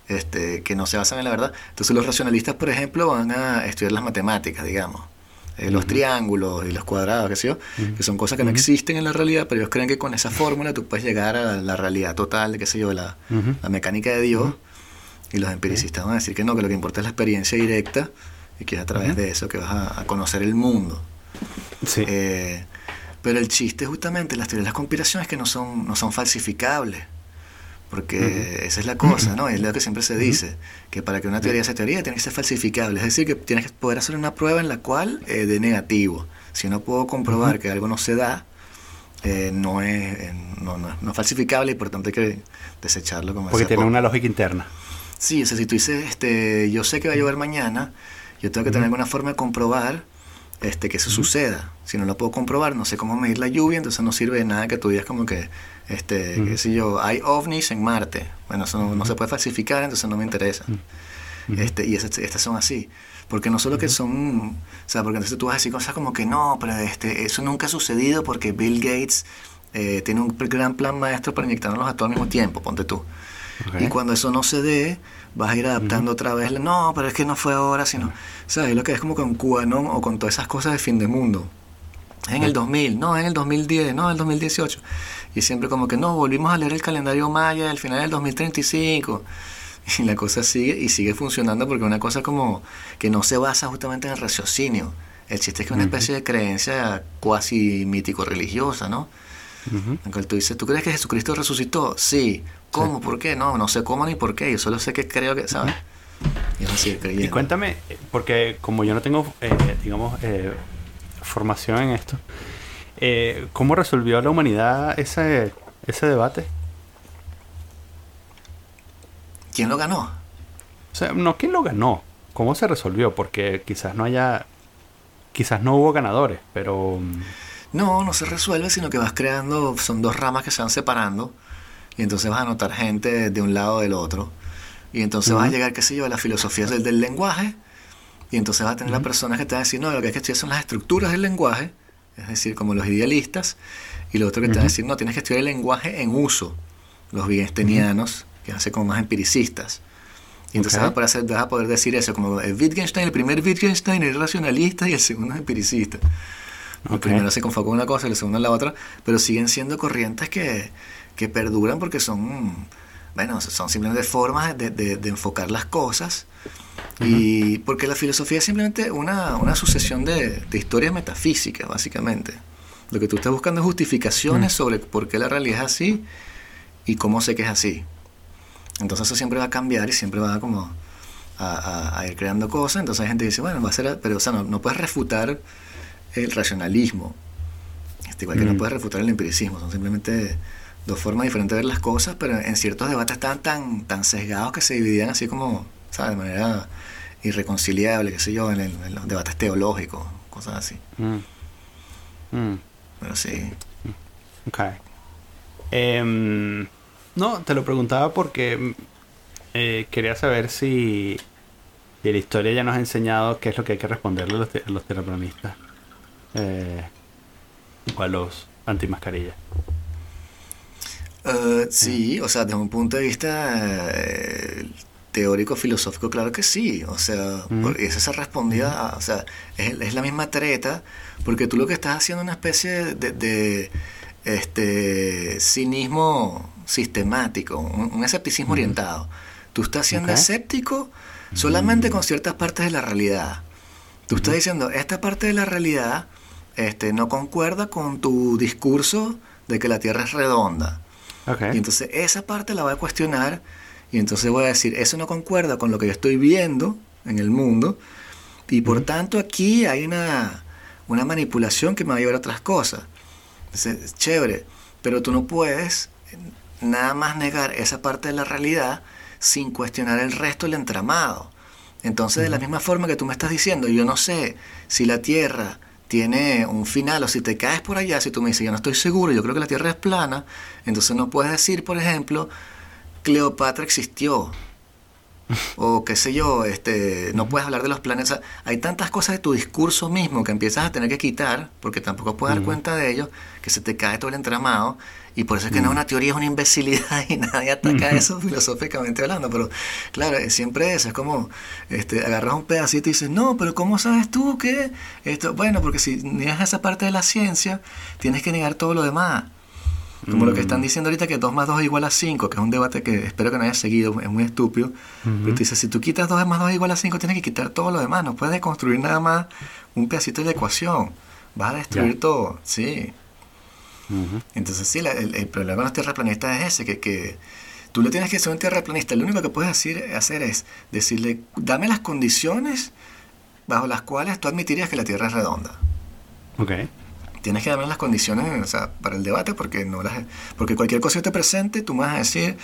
este, que no se basan en la verdad. Entonces los racionalistas, por ejemplo, van a estudiar las matemáticas, digamos. Eh, los triángulos y los cuadrados, qué sé yo, que son cosas que no existen en la realidad, pero ellos creen que con esa fórmula tú puedes llegar a la, realidad total, qué sé yo, la, la mecánica de Dios. Y los empiricistas van a decir que no, que lo que importa es la experiencia directa y que es a través de eso que vas a, conocer el mundo. Sí. Eh, pero el chiste justamente, las teorías de las conspiraciones que no son, no son falsificables. Porque esa es la cosa, ¿no? Es lo que siempre se dice, que para que una teoría sea teoría tiene que ser falsificable. Es decir, que tienes que poder hacer una prueba en la cual eh, de negativo. Si no puedo comprobar que algo no se da, eh, no, es, no, no, es falsificable y por tanto hay que desecharlo como Porque tiene una lógica interna. Sí, o sea, si tú dices, este, yo sé que va a llover mañana, yo tengo que tener alguna forma de comprobar este, que eso suceda. Si no lo puedo comprobar, no sé cómo medir la lluvia, entonces no sirve de nada que tú digas como que, este, qué sé yo, hay ovnis en Marte. Bueno, eso no, se puede falsificar, entonces no me interesa. este, y estas son así. Porque no solo que son, o sea, porque entonces tú vas a decir cosas como que no, pero este, eso nunca ha sucedido porque Bill Gates eh, tiene un gran plan maestro para inyectarnos a todo al mismo tiempo, ponte tú. Y cuando eso no se dé, vas a ir adaptando otra vez. No, pero es que no fue ahora, sino. ¿Sabes? Lo que es como con QAnon o con todas esas cosas de fin de mundo. En el 2000, no, en el 2010, no, en el 2018. Y siempre como que no, volvimos a leer el calendario maya al final del 2035. [laughs] Y la cosa sigue y sigue funcionando porque es una cosa como que no se basa justamente en el raciocinio. El chiste es que es una especie de creencia cuasi mítico-religiosa, ¿no? Uh tú dices, ¿tú crees que Jesucristo resucitó? Sí. ¿Cómo? ¿Por qué? No, no sé cómo ni por qué. Yo solo sé que creo que, ¿sabes? Y, así, y cuéntame, porque como yo no tengo, eh, digamos, eh, formación en esto, eh, ¿cómo resolvió la humanidad ese, ese debate? ¿Quién lo ganó? O sea, no, ¿quién lo ganó? ¿Cómo se resolvió? Porque quizás no haya, quizás no hubo ganadores, pero... Mm, no, no se resuelve, sino que vas creando, son dos ramas que se van separando y entonces vas a notar gente de un lado del otro. Y entonces vas a llegar, qué sé yo, a la filosofía del, del lenguaje. Y entonces vas a tener las personas que te van a decir, no, lo que hay que estudiar son las estructuras del lenguaje, es decir, como los idealistas. Y lo otro que te van a decir, no, tienes que estudiar el lenguaje en uso, los wittgensteinianos, que van a ser como más empiricistas. Y entonces vas, a poder hacer, vas, a poder decir eso, como el Wittgenstein, el primer Wittgenstein es racionalista y el segundo es empiricista. El primero se confocó en una cosa y el segundo en la otra, pero siguen siendo corrientes que, que perduran porque son, bueno, son simplemente formas de, de, enfocar las cosas. Y porque la filosofía es simplemente una, una sucesión de, de, historias metafísicas, básicamente. Lo que tú estás buscando es justificaciones sobre por qué la realidad es así y cómo sé que es así. Entonces eso siempre va a cambiar y siempre va como a, a, ir creando cosas. Entonces hay gente que dice, bueno, va a ser, pero o sea, no, no puedes refutar el racionalismo. Este, igual que no puedes refutar el empiricismo, son simplemente dos formas diferentes de ver las cosas, pero en ciertos debates estaban tan, tan sesgados que se dividían así como, ¿sabes? De manera irreconciliable, qué sé yo, en, los debates teológicos, cosas así. Mm. Mm. Pero sí. Ok. Em, no, te lo preguntaba porque eh, quería saber si, la historia ya nos ha enseñado qué es lo que hay que responderle a los, a los terraplanistas. eh, o a los antimascarillas. Uh, sí, o sea, desde un punto de vista eh, teórico, filosófico, claro que sí. O sea, esa se respondía, a, o sea, es, es, la misma treta, porque tú lo que estás haciendo es una especie de, de este cinismo sistemático, un, escepticismo orientado. Tú estás siendo escéptico solamente con ciertas partes de la realidad. Tú estás diciendo, esta parte de la realidad este, no concuerda con tu discurso de que la Tierra es redonda. Y entonces esa parte la voy a cuestionar y entonces voy a decir, eso no concuerda con lo que yo estoy viendo en el mundo y por tanto aquí hay una, una manipulación que me va a llevar a otras cosas. Entonces, chévere, pero tú no puedes nada más negar esa parte de la realidad sin cuestionar el resto del entramado. Entonces, de la misma forma que tú me estás diciendo, yo no sé si la Tierra tiene un final o si te caes por allá, si tú me dices, yo no estoy seguro, yo creo que la Tierra es plana, entonces no puedes decir, por ejemplo, Cleopatra existió. O qué sé yo, este, no puedes hablar de los planetas. hay tantas cosas de tu discurso mismo que empiezas a tener que quitar, porque tampoco puedes dar cuenta de ello, que se te cae todo el entramado. Y por eso es que no es una teoría, es una imbecilidad [laughs] y nadie ataca eso filosóficamente hablando. Pero claro, siempre eso, es como este, agarras un pedacito y dices, no, pero ¿cómo sabes tú que esto? Bueno, porque si niegas esa parte de la ciencia, tienes que negar todo lo demás. Como lo que están mm. diciendo ahorita que 2 más 2 es igual a 5, que es un debate que espero que no hayas seguido, es muy estúpido. Pero tú dices, si tú quitas 2 más 2 es igual a 5, tienes que quitar todo lo demás. No puedes construir nada más un pedacito de la ecuación. Vas a destruir todo, sí. Entonces, sí, el, problema de los tierraplanistas es ese, que, que tú le tienes que ser un tierraplanista. Lo único que puedes decir, hacer es decirle, dame las condiciones bajo las cuales tú admitirías que la Tierra es redonda. Ok. Tienes que darme las condiciones para el debate porque no las, porque cualquier cosa que te presente tú me vas a decir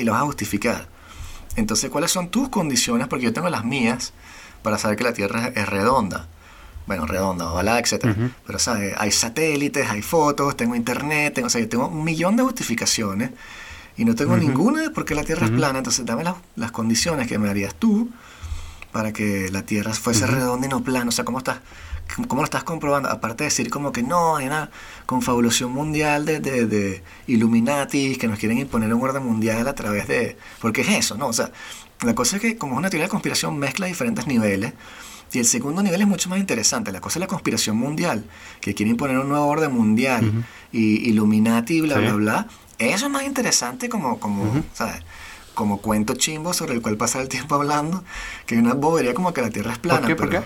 y lo vas a justificar. Entonces, ¿cuáles son tus condiciones? Porque yo tengo las mías para saber que la Tierra es redonda bueno, redonda, ovalada, etcétera. Pero, ¿sabes? Hay satélites, hay fotos, tengo internet, tengo, o sea, yo tengo un millón de justificaciones y no tengo ninguna de por qué la Tierra es plana. Entonces, dame las, condiciones que me harías tú para que la Tierra fuese redonda y no plana. O sea, ¿cómo estás? ¿Cómo lo estás comprobando? Aparte de decir como que no, hay una confabulación mundial de, de, de Illuminati que nos quieren imponer un orden mundial a través de... Porque es eso, ¿no? O sea, la cosa es que como es una teoría de conspiración mezcla diferentes niveles y el segundo nivel es mucho más interesante. La cosa es la conspiración mundial, que quiere imponer un nuevo orden mundial, y Illuminati, bla, bla, bla. Eso es más interesante como, como, ¿sabes? como cuento chimbo sobre el cual pasar el tiempo hablando, que una bobería como que la Tierra es plana. ¿Por qué?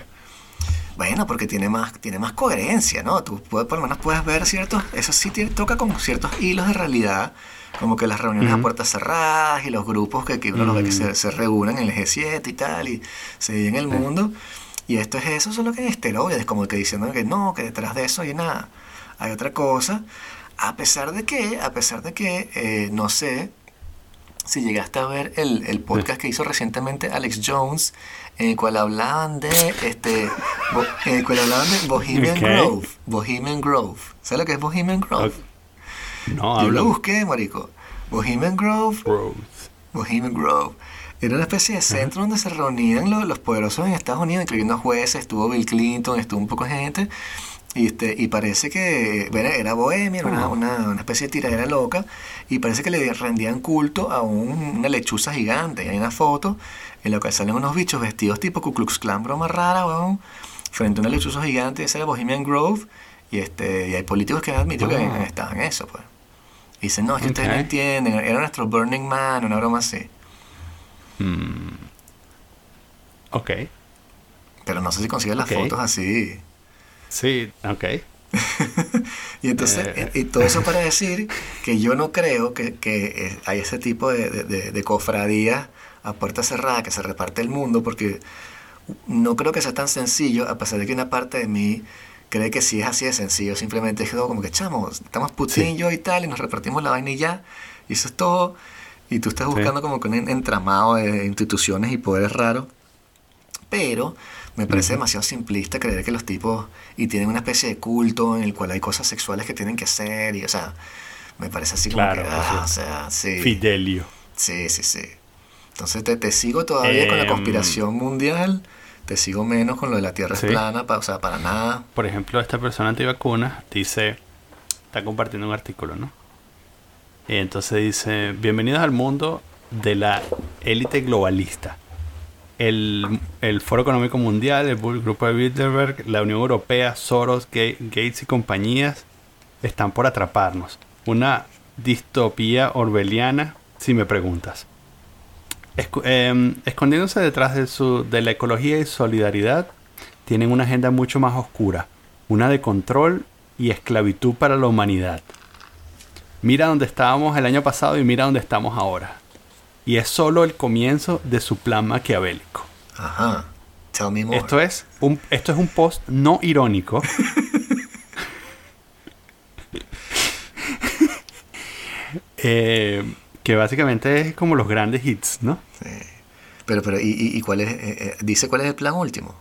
Bueno, porque tiene más, tiene más coherencia, ¿no? Tú puedes, por lo menos puedes ver ciertos, eso sí toca con ciertos hilos de realidad, como que las reuniones a puertas cerradas y los grupos que, que uno lo ve que se, se, reúnen en el G7 y tal, y se vive en el mundo. Y esto es eso, solo que en esteroides, como que diciendo que no, que detrás de eso hay nada, hay otra cosa. A pesar de que, a pesar de que, eh, no sé si llegaste a ver el, el, podcast que hizo recientemente Alex Jones, en el cual hablaban de, este, en el cual hablaban de Bohemian Grove. Bohemian Grove. ¿Sabes lo que es Bohemian Grove? No, Yo lo busqué, marico. Bohemian Grove. Bohemian Grove. Era una especie de centro donde se reunían los, los, poderosos en Estados Unidos, incluyendo jueces, estuvo Bill Clinton, estuvo un poco de gente. Y, este, y parece que era bohemia, era una, una, especie de tiradera loca, y parece que le rendían culto a una lechuza gigante. Y hay una foto en la que salen unos bichos vestidos tipo Ku Klux Klan, broma rara, frente a una lechuza gigante, esa era Bohemian Grove, y, este, y hay políticos que han admitido que estaban en eso. Pues. Y dicen, no, es que ustedes no entienden, era nuestro Burning Man, una broma así. Mm. Ok. Pero no sé si consigues las fotos así. Sí, ok. [laughs] y entonces, eh. y todo eso para decir que yo no creo que, que hay ese tipo de, de, de, cofradías a puerta cerrada que se reparte el mundo, porque no creo que sea tan sencillo, a pesar de que una parte de mí cree que sí es así de sencillo, simplemente es como que, chamos, estamos Putin y yo y tal, y nos repartimos la vaina y ya, y eso es todo. Y tú estás buscando como que un entramado de instituciones y poderes raros. Pero me parece demasiado simplista creer que los tipos y tienen una especie de culto en el cual hay cosas sexuales que tienen que hacer y o sea me parece así como que ah, o sea sí Fidelio sí sí sí entonces te, te sigo todavía con la em. conspiración mundial te sigo menos con lo de la Tierra Sí. es plana, pa- o sea, para nada. Por ejemplo, esta persona antivacuna dice, está compartiendo un artículo, ¿no? Y entonces dice, bienvenidos al mundo de la élite globalista. El, Foro Económico Mundial, el Grupo de Bilderberg, la Unión Europea, Soros, Ga- Gates y compañías están por atraparnos. Una distopía orwelliana, si me preguntas. Em, escondiéndose detrás de, su, de la ecología y solidaridad, tienen una agenda mucho más oscura, una de control y esclavitud para la humanidad. Mira dónde estábamos el año pasado y mira dónde estamos ahora. Y es solo el comienzo de su plan maquiavélico. Ajá. Tell me more. Esto es un, esto es un post no irónico. [laughs] Eh, que básicamente es como los grandes hits, ¿no? Sí. Pero, pero, ¿y, y, cuál es? eh, eh, dice cuál es el plan último.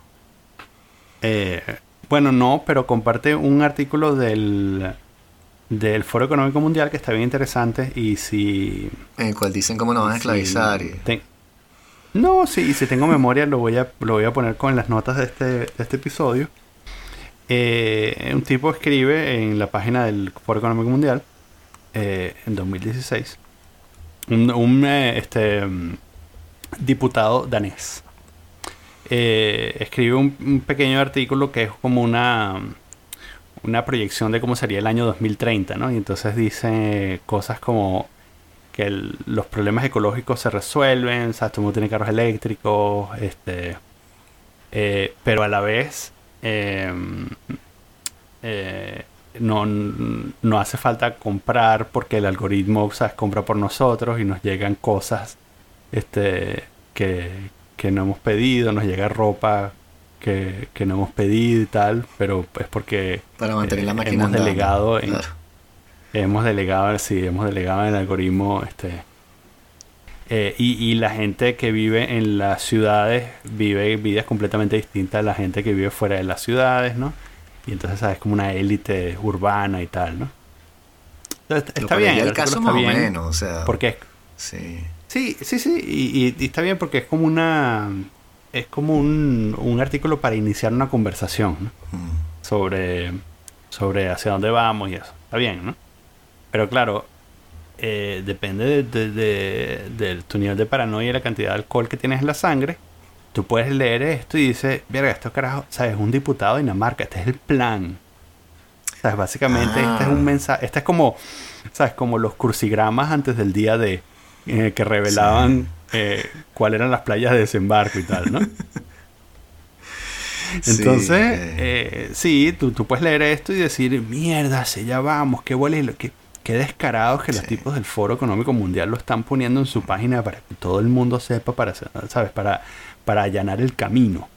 Eh, bueno, no, pero comparte un artículo del, del Foro Económico Mundial que está bien interesante y si... En el cual dicen cómo nos van a si esclavizar. y- ten- no, sí, y si tengo memoria lo voy a, lo voy a poner con las notas de este, de este episodio. Eh, un tipo escribe en la página del Foro Económico Mundial eh, en 2016 un, un, eh, este, mm, diputado danés eh, escribe un, un pequeño artículo que es como una una proyección de cómo sería el año 2030, ¿no? Y entonces dice cosas como que los problemas ecológicos se resuelven, ¿sabes? Todo el mundo tiene carros eléctricos, este, eh, pero a la vez eh, eh, no, no hace falta comprar porque el algoritmo, ¿sabes? Compra por nosotros y nos llegan cosas este, que, que no hemos pedido, nos llega ropa que, que no hemos pedido y tal, pero es porque Para mantener la eh, máquina hemos andando. delegado en, Claro. hemos delegado sí hemos delegado en el algoritmo este eh, y, y la gente que vive en las ciudades vive vidas completamente distintas a la gente que vive fuera de las ciudades no y entonces sabes como una élite urbana y tal no Entonces, está bien el el caso más o menos, o sea. porque es- Sí. sí sí sí y, y- y está bien porque es como una es como un, un artículo para iniciar una conversación ¿no? Mm. sobre, sobre hacia dónde vamos y eso. Está bien, ¿no? Pero claro, eh, depende de, de- de- de tu nivel de paranoia y la cantidad de alcohol que tienes en la sangre. Tú puedes leer esto y dices, verga, esto carajo, ¿sabes? Un diputado de Dinamarca, este es el plan. ¿Sabes? Básicamente, este es Ah. un mensaje, este es como, ¿sabes? Como los crucigramas antes del día de, eh, que revelaban eh, cuáles eran las playas de desembarco y tal, ¿no? [laughs] Entonces, eh. eh, sí, tú, tú puedes leer esto y decir, mierda, sí, ya vamos, qué boleto, qué, qué descarados que los tipos del Foro Económico Mundial lo están poniendo en su página para que todo el mundo sepa, para, ¿sabes? Para, para allanar el camino.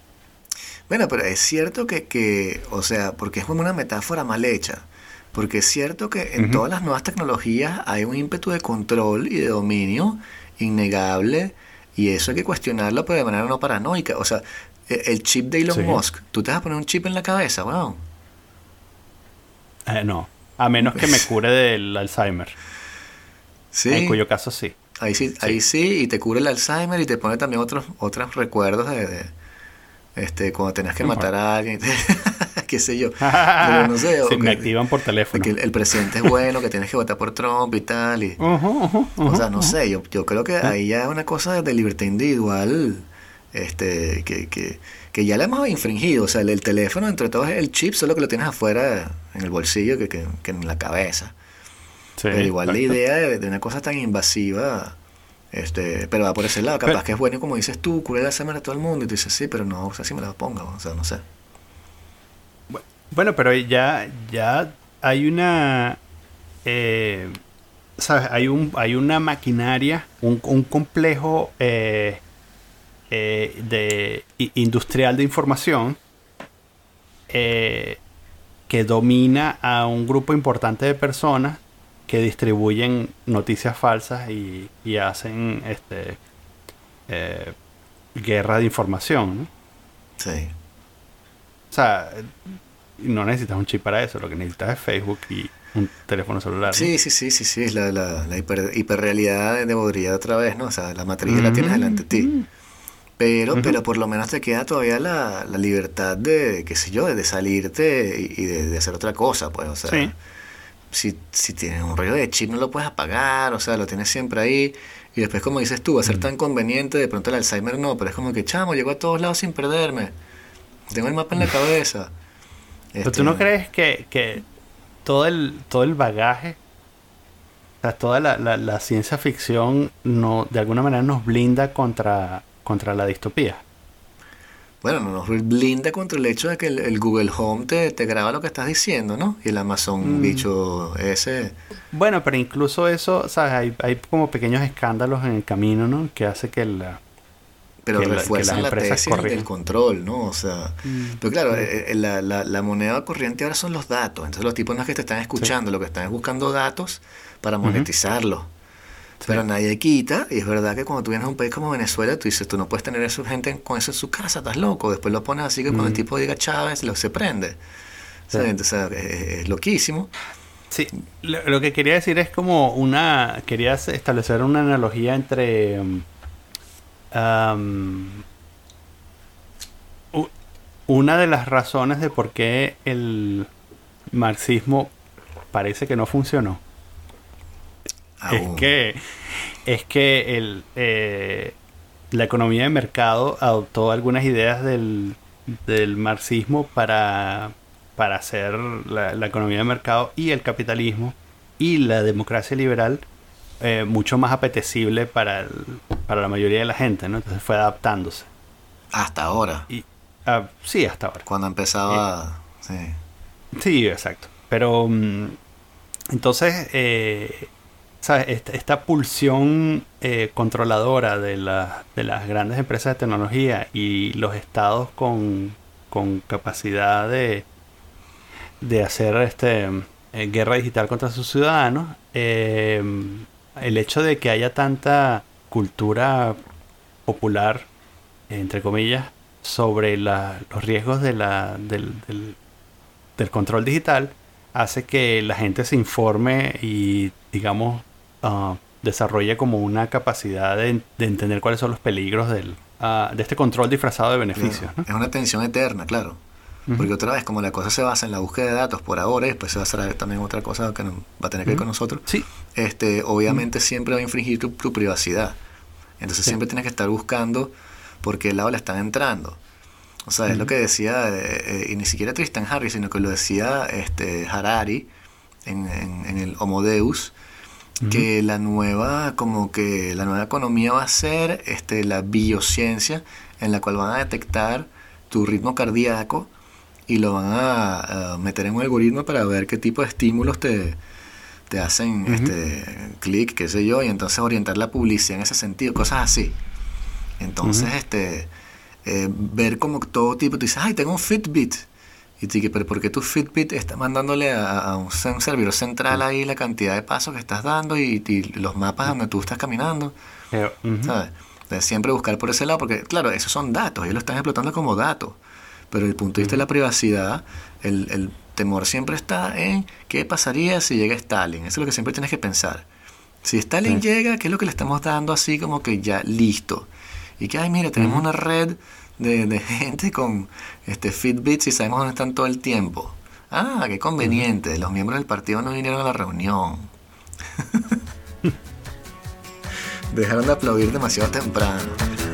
Bueno, pero es cierto que, que, o sea, porque es como una metáfora mal hecha. Porque es cierto que en todas las nuevas tecnologías hay un ímpetu de control y de dominio innegable. Y eso hay que cuestionarlo, pero de manera no paranoica. O sea, e- el chip de Elon Sí. Musk, tú te vas a poner un chip en la cabeza, weón. Eh, no, a menos que me cure del Alzheimer, Sí. en cuyo caso sí. Ahí sí, ahí sí, y te cubre el Alzheimer y te pone también otros, otros recuerdos de, de, este, cuando tenías que matar a alguien, [laughs] qué sé yo. [laughs] Pero no sé, Sí, me que- activan por teléfono. que el, el presidente es bueno, que tienes que votar por Trump y tal. Y, o sea, no sé, yo, yo creo que ahí ya es una cosa de libertad individual este, que, que, que ya la hemos infringido. O sea, el, el teléfono, entre todos, el chip, solo que lo tienes afuera en el bolsillo que, que, que en la cabeza. Sí, Pero igual la idea de, de una cosa tan invasiva, este, pero va por ese lado. Capaz Pero- que es bueno, como dices tú, cura el Alzheimer a todo el mundo. Y tú dices, sí, pero no, o sea, si me la ponga, o sea, no sé. Bueno, pero ya, ya hay una. eh, ¿Sabes? Hay, un, hay una maquinaria, un, un complejo eh, eh, de, industrial de información que domina a un grupo importante de personas que distribuyen noticias falsas y, y hacen este guerra de información. ¿no? Sí. O sea, no necesitas un chip para eso, lo que necesitas es Facebook y un teléfono celular. ¿no? Sí, sí, sí, sí, sí, es la, la, la hiper, hiperrealidad de Baudrillard otra vez, ¿no? O sea, la matriz la tienes delante de ti. Pero, pero por lo menos te queda todavía la, la, libertad de, qué sé yo, de salirte y, de, hacer otra cosa, pues, o sea. Si, si tienes un rollo de chip no lo puedes apagar, o sea, lo tienes siempre ahí. Y después, como dices tú, va a ser tan conveniente, de pronto el Alzheimer no, pero es como que, chamo, llego a todos lados sin perderme. Tengo el mapa en la cabeza. Pero tú no este, crees que, que todo el, todo el bagaje, o sea, toda la, la, ciencia ficción no, de alguna manera nos blinda contra, contra la distopía. Bueno, no nos blinda contra el hecho de que el, Google Home te, te, graba lo que estás diciendo, ¿no? Y el Amazon mm. bicho ese. Bueno, pero incluso eso, ¿sabes? Hay, hay como pequeños escándalos en el camino, ¿no? Que hace que la, pero refuerzan la, tesis del control, ¿no? O sea, mm. pero claro, eh, eh, la, la, moneda corriente ahora son los datos. Entonces los tipos no es que te están escuchando, lo que están es buscando datos para monetizarlo. Pero nadie quita, y es verdad que cuando tú vienes a un país como Venezuela, tú dices, tú no puedes tener a esa gente con eso en su casa, estás loco. Después lo pones así que cuando el tipo diga Chávez, lo se prende. Entonces es, loquísimo. Sí, lo, que quería decir es como una, quería establecer una analogía entre... Um, una de las razones de por qué el marxismo parece que no funcionó es que es que el, eh, la economía de mercado adoptó algunas ideas del, marxismo para, para hacer la, la, economía de mercado y el capitalismo y la democracia liberal eh, mucho más apetecible para, para la mayoría de la gente, ¿no? Entonces fue adaptándose. Hasta ahora. Y, ah, sí, hasta ahora. Cuando empezaba... Eh, sí. sí. exacto. Pero mm, entonces, eh, ¿sabes? Esta, pulsión controladora de, de las grandes empresas de tecnología y los estados con, con capacidad de, de hacer este guerra digital contra sus ciudadanos, eh, el hecho de que haya tanta cultura popular, entre comillas, sobre los riesgos de la, del, del, control digital, hace que la gente se informe y, digamos, uh, desarrolle como una capacidad de, entender cuáles son los peligros del, uh, de este control disfrazado de beneficios. Es una tensión eterna, claro. Porque otra vez, como la cosa se basa en la búsqueda de datos por ahora, y después se va a hacer también otra cosa que va a tener que ver con nosotros, sí. este, obviamente siempre va a infringir tu, privacidad. Entonces siempre tienes que estar buscando por qué lado le están entrando. O sea, es lo que decía, eh, eh, y ni siquiera Tristan Harris, sino que lo decía este, Harari en, en, el Homo Deus, que la nueva, como que la nueva economía va a ser este, la biociencia en la cual van a detectar tu ritmo cardíaco y lo van a, meter en un algoritmo para ver qué tipo de estímulos te, te hacen este clic, qué sé yo, y entonces orientar la publicidad en ese sentido, cosas así. Entonces, este eh, ver como todo tipo, tú dices, ay, tengo un Fitbit. Y te pero ¿por qué tu Fitbit está mandándole a, un, servidor central ahí la cantidad de pasos que estás dando y, los mapas donde tú estás caminando? ¿Sabes? siempre buscar por ese lado, porque claro, esos son datos, ellos lo están explotando como datos. Pero el punto de vista de la privacidad, el, temor siempre está en qué pasaría si llega Stalin. Eso es lo que siempre tienes que pensar. Si Stalin llega, ¿qué es lo que le estamos dando así como que ya listo? Y que, ay, mira, tenemos una red de, [laughs] gente con este Fitbits y sabemos dónde están todo el tiempo. Ah, qué conveniente. Los miembros del partido no vinieron a la reunión. [laughs] Dejaron de aplaudir demasiado temprano.